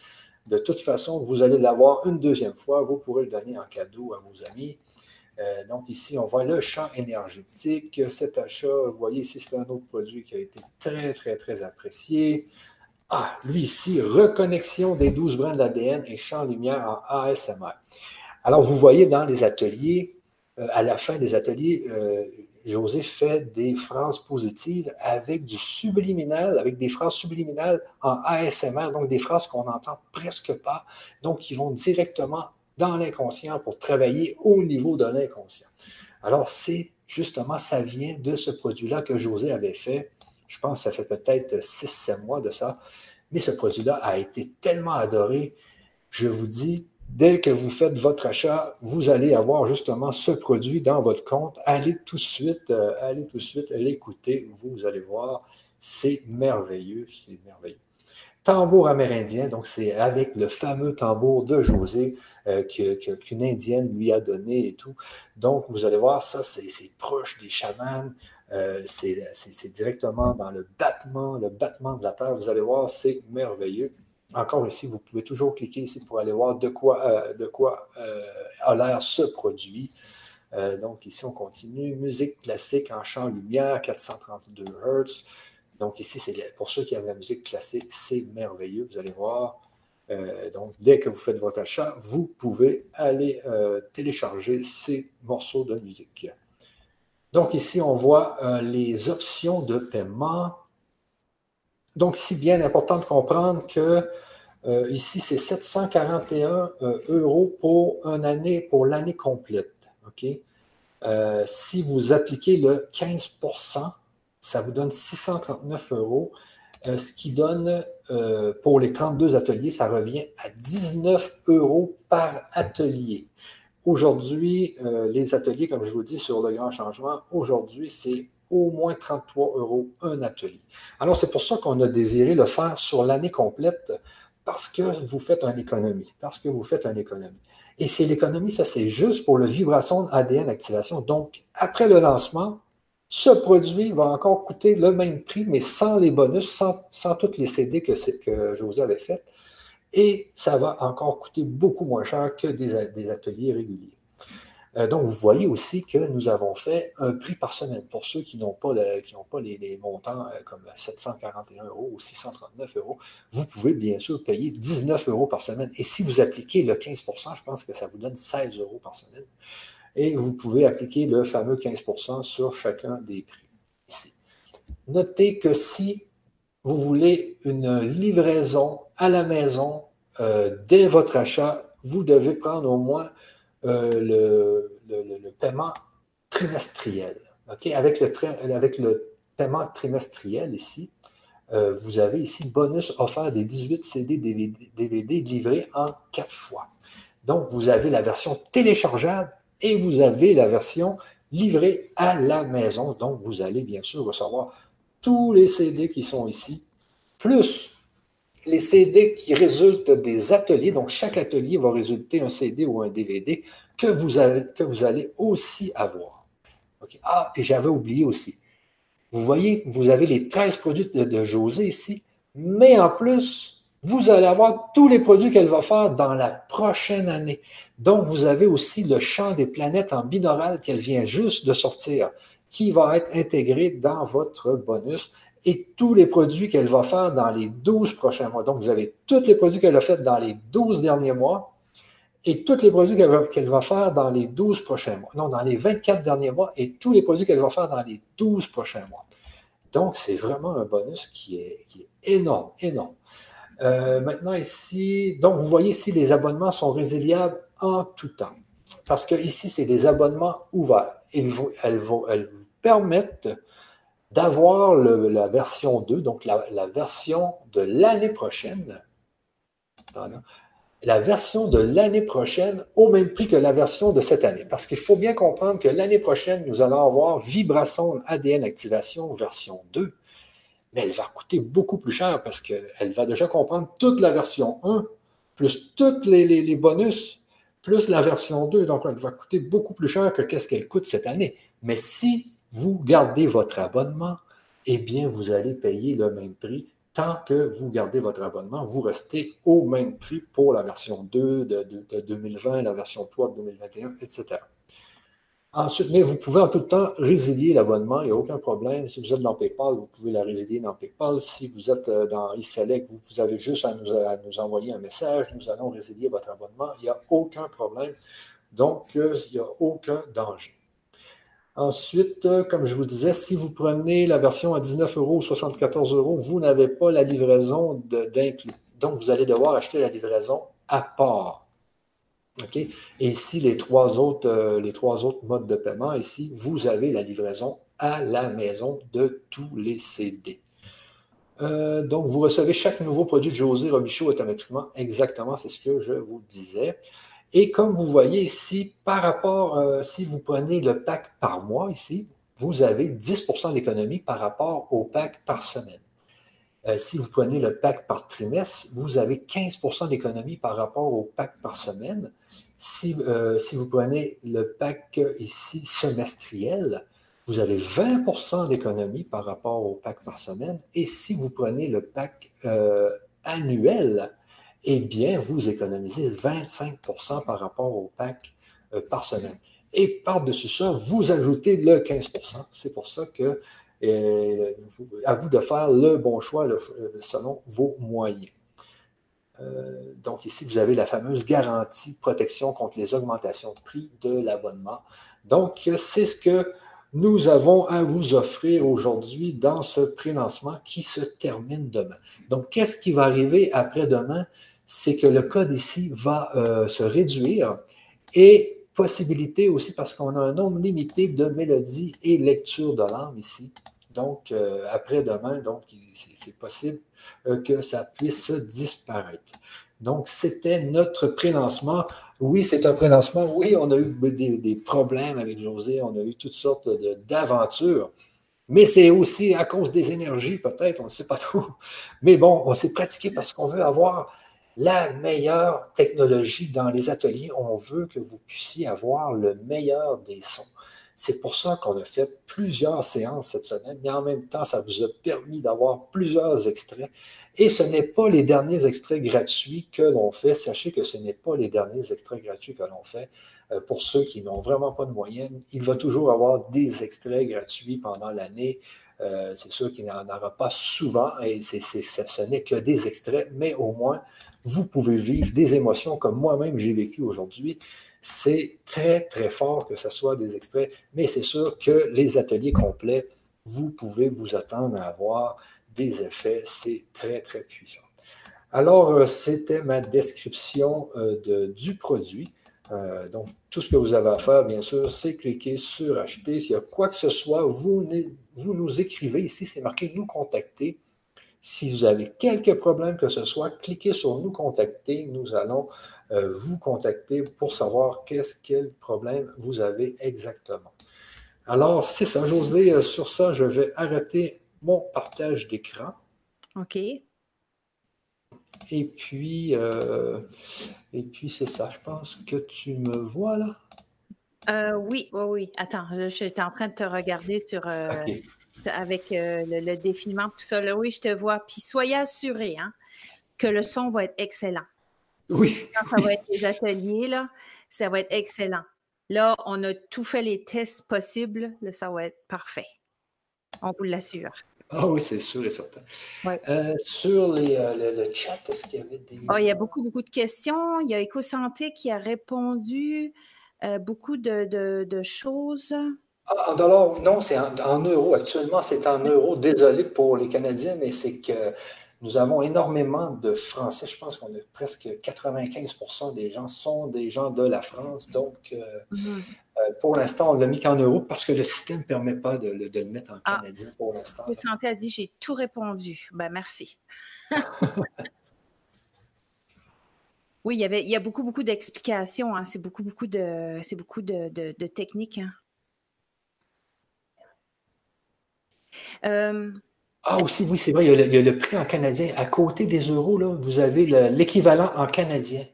De toute façon, vous allez l'avoir une deuxième fois. Vous pourrez le donner en cadeau à vos amis. Euh, donc ici, on voit le champ énergétique. Cet achat, vous voyez ici, c'est un autre produit qui a été très, très, très apprécié. Ah, lui ici, reconnexion des 12 brins de l'ADN et champ lumière en ASMR. Alors, vous voyez dans les ateliers, euh, à la fin des ateliers, euh, José fait des phrases positives avec du subliminal, avec des phrases subliminales en ASMR, donc des phrases qu'on n'entend presque pas, donc qui vont directement dans l'inconscient pour travailler au niveau de l'inconscient. Alors, c'est justement, ça vient de ce produit-là que José avait fait. Je pense que ça fait peut-être 6-7 mois de ça. Mais ce produit-là a été tellement adoré. Je vous dis, Dès que vous faites votre achat, vous allez avoir justement ce produit dans votre compte. Allez tout de suite, euh, allez tout de suite l'écouter. Vous allez voir, c'est merveilleux, c'est merveilleux. Tambour amérindien, donc c'est avec le fameux tambour de José euh, qu'une Indienne lui a donné et tout. Donc vous allez voir, ça c'est proche des chamans, euh, c'est directement dans le battement, le battement de la terre. Vous allez voir, c'est merveilleux. Encore ici, vous pouvez toujours cliquer ici pour aller voir de quoi, euh, de quoi euh, a l'air ce produit. Euh, donc ici, on continue. Musique classique en champ lumière, 432 Hz. Donc ici, pour ceux qui aiment la musique classique, c'est merveilleux. Vous allez voir. donc, dès que vous faites votre achat, vous pouvez aller télécharger ces morceaux de musique. Donc ici, on voit les options de paiement. Donc, c'est bien important de comprendre que euh, ici, c'est 741 euh, euros pour une année, pour l'année complète. OK? Euh, si vous appliquez le 15% ça vous donne 639 euros, ce qui donne pour les 32 ateliers, ça revient à 19 euros par atelier. Aujourd'hui, les ateliers, comme je vous dis sur le grand changement, aujourd'hui, c'est au moins 33 euros un atelier. Alors, c'est pour ça qu'on a désiré le faire sur l'année complète, parce que vous faites une économie, parce que vous faites une économie. Et c'est l'économie, ça c'est juste pour le vibration ADN activation. Donc, après le lancement, ce produit va encore coûter le même prix, mais sans les bonus, sans, toutes les CD que, que José avait faites. Et ça va encore coûter beaucoup moins cher que des ateliers réguliers. Euh, donc, vous voyez aussi que nous avons fait un prix par semaine. Pour ceux qui n'ont pas, pas les, montants euh, comme 741 euros ou 639 euros, vous pouvez bien sûr payer 19 euros par semaine. Et si vous appliquez le 15% je pense que ça vous donne 16 euros par semaine. Et vous pouvez appliquer le fameux 15% sur chacun des prix ici. Notez que si vous voulez une livraison à la maison euh, dès votre achat, vous devez prendre au moins euh, le, paiement trimestriel. Avec, le paiement trimestriel ici, euh, vous avez ici bonus offert des 18 CD DVD, livrés en quatre fois. Donc, vous avez la version téléchargeable et vous avez la version livrée à la maison. Donc, vous allez bien sûr recevoir tous les CD qui sont ici, plus les CD qui résultent des ateliers, donc chaque atelier va résulter un CD ou un DVD que vous, allez aussi avoir. Ah, puis j'avais oublié aussi. Vous voyez, vous avez les 13 produits de, de José ici, mais en plus, vous allez avoir tous les produits qu'elle va faire dans la prochaine année. Donc, vous avez aussi le champ des planètes en binaural qu'elle vient juste de sortir, qui va être intégré dans votre bonus et tous les produits qu'elle va faire dans les 12 prochains mois. Donc, vous avez tous les produits qu'elle a fait dans les 12 derniers mois et tous les produits qu'elle va, faire dans les 12 prochains mois. Non, dans les 24 derniers mois et tous les produits qu'elle va faire dans les 12 prochains mois. Donc, c'est vraiment un bonus qui est, énorme, énorme. Euh, maintenant, ici, donc vous voyez ici, les abonnements sont résiliables en tout temps. Parce que ici, c'est des abonnements ouverts. Ils elles, elles vous permettent d'avoir la version 2, donc la, version de l'année prochaine, la version de l'année prochaine au même prix que la version de cette année. Parce qu'il faut bien comprendre que l'année prochaine, nous allons avoir Vibration ADN Activation version 2, mais elle va coûter beaucoup plus cher parce qu'elle va déjà comprendre toute la version 1, plus tous les, bonus, plus la version 2. Donc, elle va coûter beaucoup plus cher que qu'est-ce qu'elle coûte cette année. Mais si vous gardez votre abonnement, eh bien, vous allez payer le même prix tant que vous gardez votre abonnement, vous restez au même prix pour la version 2 de, 2020, la version 3 de 2021, etc. Ensuite, mais vous pouvez en tout temps résilier l'abonnement, il n'y a aucun problème. Si vous êtes dans PayPal, vous pouvez la résilier dans PayPal. Si vous êtes euh, dans eSelect, vous, avez juste à nous, à nous, envoyer un message, nous allons résilier votre abonnement, il n'y a aucun problème. Donc, euh, il n'y a aucun danger. Ensuite, euh, comme je vous disais, si vous prenez la version à 19 euros ou 74 euros, vous n'avez pas la livraison d'inclus. Donc, vous allez devoir acheter la livraison à part. OK? Et ici, les trois, autres, euh, les trois autres modes de paiement, ici, vous avez la livraison à la maison de tous les CD. Euh, donc, vous recevez chaque nouveau produit de José Robichaud automatiquement. Exactement, c'est ce que je vous disais. Et comme vous voyez ici, par rapport, euh, si vous prenez le pack par mois ici, vous avez 10% d'économie par rapport au pack par semaine. Euh, si vous prenez le pack par trimestre, vous avez 15% d'économie par rapport au pack par semaine. Si, euh, si, vous prenez le pack ici semestriel, vous avez 20% d'économie par rapport au pack par semaine. Et si vous prenez le pack annuel, eh bien, vous économisez 25% par rapport au pack euh, par semaine. Et par-dessus ça, vous ajoutez le 15% C'est pour ça que euh, à vous de faire le bon choix selon vos moyens. Euh, donc ici, vous avez la fameuse garantie de protection contre les augmentations de prix de l'abonnement. Donc, c'est ce que nous avons à vous offrir aujourd'hui dans ce prélancement qui se termine demain. Donc, qu'est-ce qui va arriver après-demain? c'est que le code ici va euh, se réduire et possibilité aussi parce qu'on a un nombre limité de mélodies et lectures de l'âme ici. Donc, euh, après-demain, donc, c'est possible euh, que ça puisse disparaître. Donc, c'était notre prélancement. Oui, c'est un prélancement. Oui, on a eu des, des, problèmes avec José. On a eu toutes sortes d'aventures. Mais c'est aussi à cause des énergies, peut-être, on ne sait pas trop. Mais bon, on s'est pratiqué parce qu'on veut avoir la meilleure technologie dans les ateliers. On veut que vous puissiez avoir le meilleur des sons. C'est pour ça qu'on a fait plusieurs séances cette semaine, mais en même temps, ça vous a permis d'avoir plusieurs extraits. Et ce n'est pas les derniers extraits gratuits que l'on fait. Sachez que ce n'est pas les derniers extraits gratuits que l'on fait. Euh, pour ceux qui n'ont vraiment pas de moyenne, il va toujours avoir des extraits gratuits pendant l'année. Euh, c'est sûr qu'il n'y en aura pas souvent et ce n'est que des extraits, mais au moins, vous pouvez vivre des émotions comme moi-même j'ai vécu aujourd'hui. C'est très, très fort que ce soit des extraits, mais c'est sûr que les ateliers complets, vous pouvez vous attendre à avoir des effets. C'est très, très puissant. Alors, euh, c'était ma description euh, de, du produit. Euh, donc, tout ce que vous avez à faire, bien sûr, c'est cliquer sur acheter. S'il y a quoi que ce soit, vous, vous nous écrivez ici, c'est marqué nous contacter. Si vous avez quelques problèmes que ce soit, cliquez sur nous contacter. Nous allons vous contacter pour savoir qu'est-ce quel problème vous avez exactement. Alors, c'est ça, José. Sur ça, je vais arrêter mon partage d'écran. OK. Et puis, euh, et puis c'est ça. Je pense que tu me vois là. oui, oui, oui. Attends, je, suis en train de te regarder sur avec euh, le, défilement, tout ça. oui, je te vois. Puis soyez assurés hein, que le son va être excellent. Oui. Quand ça va être les ateliers, là, ça va être excellent. Là, on a tout fait les tests possibles. Là, ça va être parfait. On vous l'assure. Ah oui, c'est sûr et certain. Euh, sur les, euh, le, chat, est-ce qu'il y avait des. Ah, il y a beaucoup, beaucoup de questions. Il y a EcoSanté qui a répondu beaucoup de, de choses. Ah, en dollars, non, c'est en, euros. Actuellement, c'est en euros. Désolé pour les Canadiens, mais c'est que nous avons énormément de Français. Je pense qu'on a presque 95% des gens sont des gens de la France. Donc, euh, mm-hmm. Euh, pour l'instant, on l'a mis qu'en euros parce que le système ne permet pas de, le mettre en ah. canadien pour l'instant. Le santé a dit j'ai tout répondu. Ben, merci. oui, il y, avait, il y a beaucoup, beaucoup d'explications. Hein. C'est beaucoup, beaucoup de, c'est beaucoup de, de techniques. Hein. Euh, ah, aussi, oui, c'est vrai, il y, a le, prix en canadien. À côté des euros, là, vous avez l'équivalent en canadien.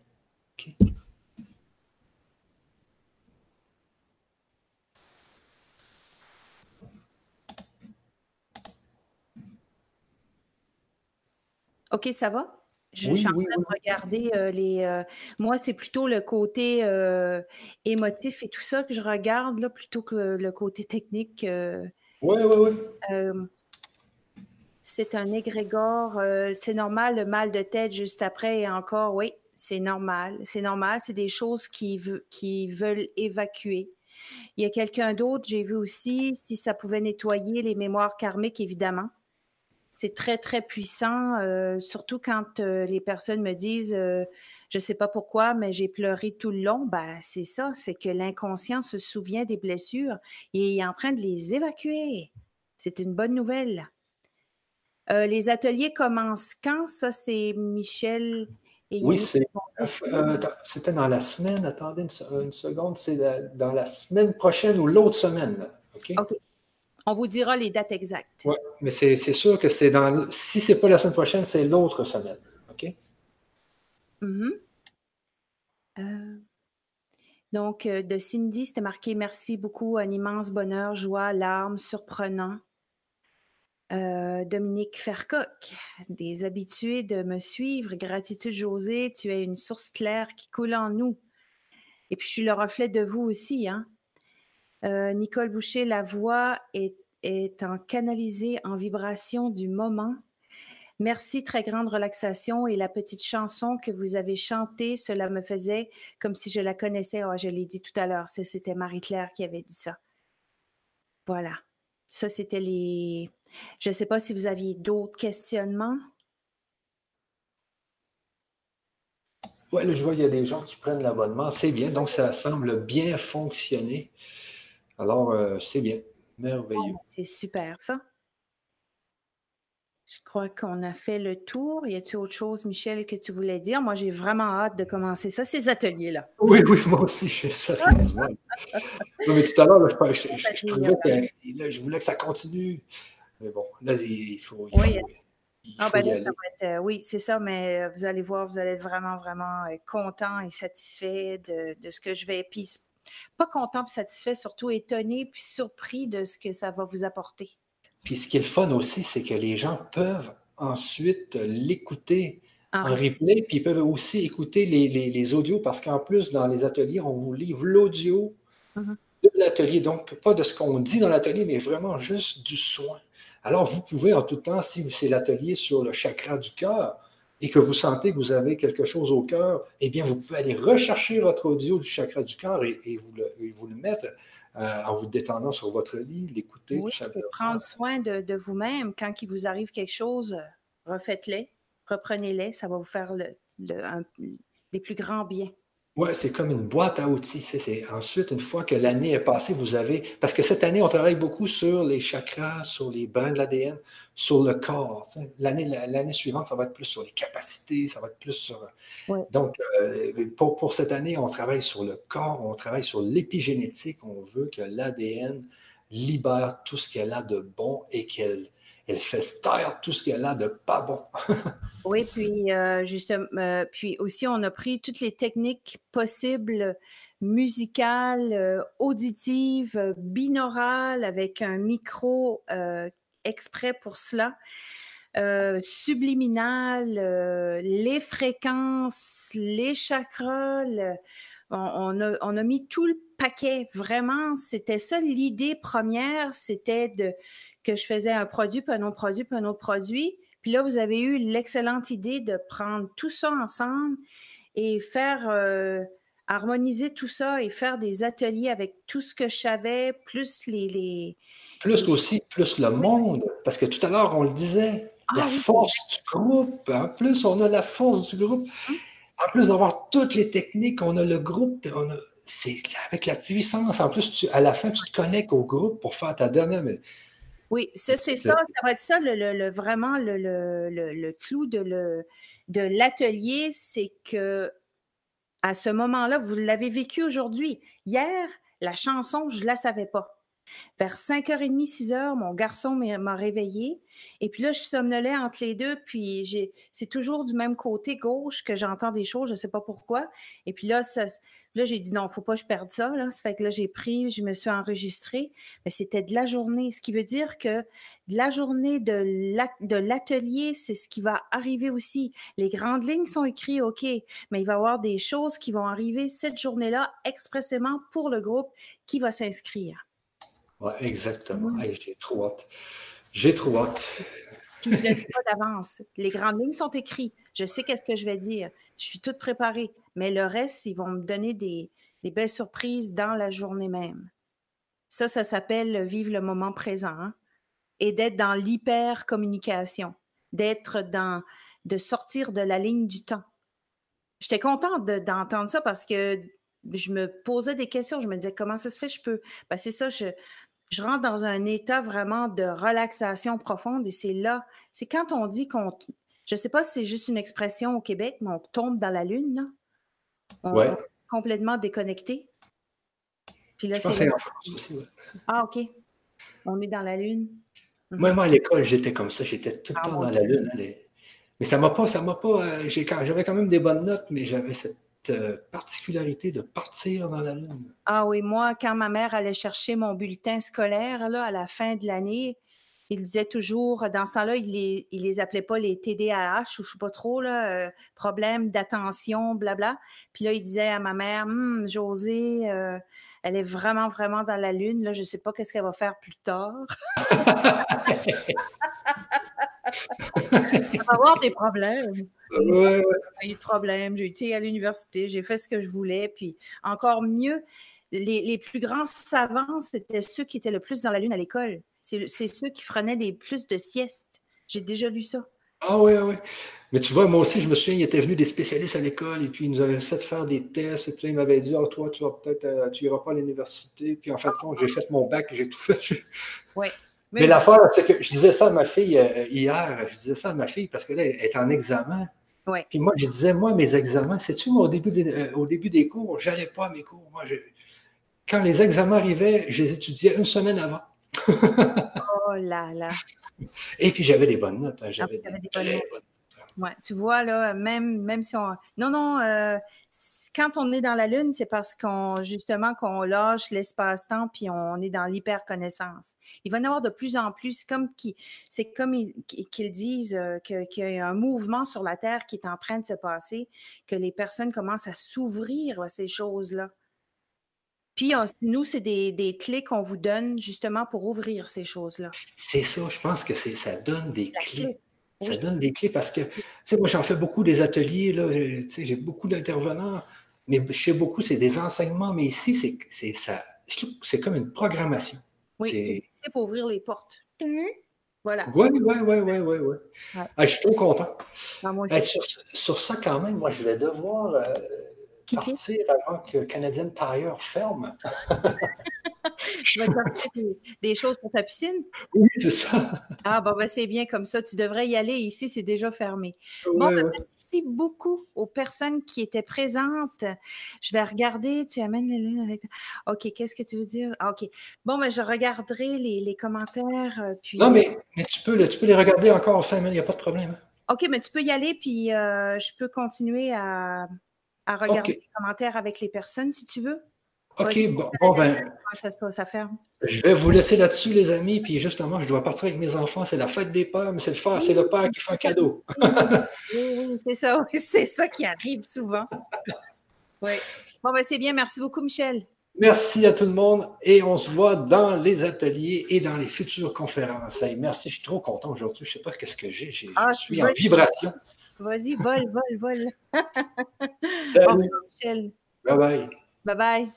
OK, ça va? Je, suis en train de regarder euh, les. Euh, moi, c'est plutôt le côté euh, émotif et tout ça que je regarde, là, plutôt que le côté technique. oui, oui, oui. c'est un égrégore. c'est normal, le mal de tête juste après et encore, oui, c'est normal. C'est normal. C'est des choses qui, qui veulent évacuer. Il y a quelqu'un d'autre, j'ai vu aussi, si ça pouvait nettoyer les mémoires karmiques, évidemment c'est très, très puissant, euh, surtout quand euh, les personnes me disent euh, Je ne sais pas pourquoi, mais j'ai pleuré tout le long. Ben, c'est ça, c'est que l'inconscient se souvient des blessures et est en train de les évacuer. C'est une bonne nouvelle. les ateliers commencent quand? Ça, c'est Michel. oui, c'était dans la semaine. Attendez une, seconde. C'est dans la semaine prochaine ou l'autre semaine. OK. On vous dira les dates exactes. Oui, mais c'est sûr que c'est dans. Si ce n'est pas la semaine prochaine, c'est l'autre semaine. OK? Mm-hmm. Euh, donc, euh, de Cindy, c'était marqué Merci beaucoup, un immense bonheur, joie, larmes, surprenant. Euh, Dominique Fercoq, des habitués de me suivre. Gratitude, José, tu es une source claire qui coule en nous. Et puis, je suis le reflet de vous aussi. Hein? Euh, Nicole Boucher, la voix est, en canalisée en vibration du moment. Merci, très grande relaxation et la petite chanson que vous avez chantée, cela me faisait comme si je la connaissais. Oh, je l'ai dit tout à l'heure, c'était Marie-Claire qui avait dit ça. Voilà. Ça, c'était les. Je ne sais pas si vous aviez d'autres questionnements. Oui, je vois qu'il y a des gens qui prennent l'abonnement. C'est bien. Donc, ça semble bien fonctionner. Alors, euh, c'est bien. Merveilleux. c'est super, ça. Je crois qu'on a fait le tour. Y a-t-il autre chose, Michel, que tu voulais dire? Moi, j'ai vraiment hâte de commencer ça, ces ateliers-là. Oui, oui, moi aussi, je fais ça. non, mais tout à l'heure, je, trouvais que je voulais que ça continue. Mais bon, là, il faut. oui, ah, ben euh, oui, c'est ça, mais euh, vous allez voir, vous allez être vraiment, vraiment content et satisfait de, de, ce que je vais. Puis pas content puis satisfait, surtout étonné puis surpris de ce que ça va vous apporter. Puis ce qui est le fun aussi, c'est que les gens peuvent ensuite l'écouter en replay, puis ils peuvent aussi écouter les, audios parce qu'en plus, dans les ateliers, on vous livre l'audio mm-hmm. de l'atelier. Donc, pas de ce qu'on dit dans l'atelier, mais vraiment juste du soin. Alors, vous pouvez en tout temps, si c'est l'atelier sur le chakra du cœur, et que vous sentez que vous avez quelque chose au cœur, eh bien, vous pouvez aller rechercher votre audio du chakra du cœur et, vous, le, vous, le, mettre euh, en vous détendant sur votre lit, l'écouter. Oui, prendre soin de, vous-même. Quand il vous arrive quelque chose, refaites-les, reprenez-les, ça va vous faire le, les plus grands biens. Oui, c'est comme une boîte à outils. C'est, ensuite, une fois que l'année est passée, vous avez. Parce que cette année, on travaille beaucoup sur les chakras, sur les brins de l'ADN, sur le corps. L'année, l'année suivante, ça va être plus sur les capacités, ça va être plus sur. Donc, euh, pour, pour, cette année, on travaille sur le corps, on travaille sur l'épigénétique. On veut que l'ADN libère tout ce qu'elle a de bon et qu'elle elle fait taire tout ce qu'elle a de pas bon. oui, puis euh, justement, euh, puis aussi on a pris toutes les techniques possibles musicales, euh, auditives, binaurales avec un micro exprès pour cela. subliminal, les fréquences, les chakras, on, a, on, a, mis tout le paquet. Vraiment, c'était ça l'idée première, c'était de que je faisais un produit, puis un autre produit, puis un autre produit. Puis là, vous avez eu l'excellente idée de prendre tout ça ensemble et faire euh, harmoniser tout ça et faire des ateliers avec tout ce que je savais, plus les. les plus aussi, plus le monde. Parce que tout à l'heure, on le disait, ah la force du groupe. En plus, on a la force du groupe. Hum. En plus d'avoir toutes les techniques, on a le groupe. c'est avec la puissance. En plus, à la fin, tu te connectes au groupe pour faire ta dernière. Oui, ça, c'est ça. Ça va être ça, le, vraiment le, clou de, l'atelier, c'est que à ce moment-là, vous l'avez vécu aujourd'hui. Hier, la chanson, je ne la savais pas. Vers 5h30, 6h, mon garçon m'a réveillé. Et puis là, je somnolais entre les deux. Puis c'est toujours du même côté gauche que j'entends des choses. Je ne sais pas pourquoi. Et puis là, Là, j'ai dit non, faut pas que je perde ça. Ça fait que là, j'ai pris, je me suis enregistrée. Mais c'était de la journée, ce qui veut dire que de la journée de l'atelier, c'est ce qui va arriver aussi. Les grandes lignes sont écrites, OK, mais il va y avoir des choses qui vont arriver cette journée-là expressément pour le groupe qui va s'inscrire. Exactement. j'ai trop hâte. J'ai trop hâte. je ne dis pas d'avance. Les grandes lignes sont écrites. Je sais qu'est-ce que je vais dire. Je suis toute préparée. Mais le reste, ils vont me donner des, belles surprises dans la journée même. Ça, ça s'appelle vivre le moment présent hein, et d'être dans l'hyper-communication, d'être dans, de sortir de la ligne du temps. J'étais contente d'entendre ça parce que je me posais des questions. Je me disais, comment ça se fait, je peux. Ben, c'est ça, je, je rentre dans un état vraiment de relaxation profonde et c'est là, c'est quand on dit qu'on, je ne sais pas si c'est juste une expression au Québec, mais on tombe dans la lune, là. On est complètement déconnecté. Puis là, c'est. Ah, OK. On est dans la lune. Mhm. Moi, à l'école, j'étais comme ça. J'étais tout le ah, temps dans la lune. Mais ça m'a pas, ça m'a pas. Euh, j'avais quand même des bonnes notes, mais j'avais cette euh, particularité de partir dans la lune? Ah oui, moi, quand ma mère allait chercher mon bulletin scolaire là, à la fin de l'année, il disait toujours, dans ce temps-là, il les, les appelait pas les TDAH ou je sais pas trop, là, euh, problème d'attention, blabla. Puis là, il disait à ma mère, hum, Josée, euh, elle est vraiment, vraiment dans la lune, là, je sais pas qu'est-ce qu'elle va faire plus tard. va avoir des problèmes. Ouais, J'ai eu des problèmes, j'ai été à l'université, j'ai fait ce que je voulais, puis encore mieux, les, les plus grands savants, c'était ceux qui étaient le plus dans la lune à l'école. C'est ceux qui prenaient des plus de siestes. J'ai déjà lu ça. Ah oui, oui. Mais tu vois, moi aussi, je me souviens, il était venu des spécialistes à l'école et puis ils nous avaient fait faire des tests. Et puis ils m'avaient dit, oh, toi, tu vas peut-être, euh, tu iras pas à l'université. Puis en fait, j'ai fait mon bac, j'ai tout fait. Oui. Mais, l'affaire, c'est que je disais ça à ma fille euh, hier, je disais ça à ma fille parce qu'elle est en examen. Puis moi, je disais, moi, mes examens, c'est-tu, au, début des, euh, au début des cours, j'allais pas à mes cours. Moi, quand les examens arrivaient, je les étudiais une semaine avant oh là là. Et puis j'avais des bonnes notes. Hein, ah, des, bonnes notes. Ouais, tu vois, là, même, même si on. Non, non, euh, quand on est dans la Lune, c'est parce qu'on, justement, qu'on lâche l'espace-temps puis on est dans l'hyper-connaissance. Il va y en avoir de plus en plus, comme qui, c'est comme qu'ils disent euh, qu'il y a un mouvement sur la Terre qui est en train de se passer, que les personnes commencent à s'ouvrir à ces choses-là. Puis, nous, c'est des, clés qu'on vous donne justement pour ouvrir ces choses-là. C'est ça, je pense que ça donne des clés. Ça donne des clés parce que, tu sais, moi, j'en fais beaucoup des ateliers, là, tu sais, j'ai beaucoup d'intervenants, mais chez beaucoup, c'est des enseignements, mais ici, c'est ça, c'est comme une programmation. Oui, c'est pour ouvrir les portes. Voilà. Oui, oui, oui, oui, oui. Ouais. Ah, je suis trop content. Ah, ben, sur, ça, quand même, moi, je vais devoir. Euh, partir avant que Canadian Tire ferme. Je vais te des, choses pour ta piscine? Oui, c'est ça. Ah, bon, ben, c'est bien comme ça. Tu devrais y aller. Ici, c'est déjà fermé. bon, ben, merci beaucoup aux personnes qui étaient présentes. Je vais regarder. Tu amènes les OK, qu'est-ce que tu veux dire? Ah, OK. Bon, ben, je regarderai les, commentaires. Euh, puis... Non, mais, mais tu, peux, tu peux les regarder encore cinq minutes. Il n'y a pas de problème. OK, mais tu peux y aller, puis euh, je peux continuer à, à regarder les commentaires avec les personnes si tu veux. OK, bon, ben. Ça, ferme. Je vais vous laisser là-dessus, les amis. Puis justement, je dois partir avec mes enfants. C'est la fête des pères, mais c'est le, c'est le père qui fait un cadeau. oui, oui, c'est ça. C'est ça qui arrive souvent. Oui. Bon, ben, c'est bien. Merci beaucoup, Michel. Merci à tout le monde et on se voit dans les ateliers et dans les futures conférences. merci, je suis trop content aujourd'hui. Je ne sais pas qu'est-ce que j'ai. Ah, je suis en vibration. Vas-y, vole, vole, vole. Salut. Michel. Bye bye. Bye bye.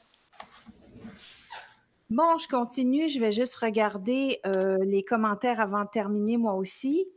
Bon, je continue. Je vais juste regarder euh, les commentaires avant de terminer moi aussi.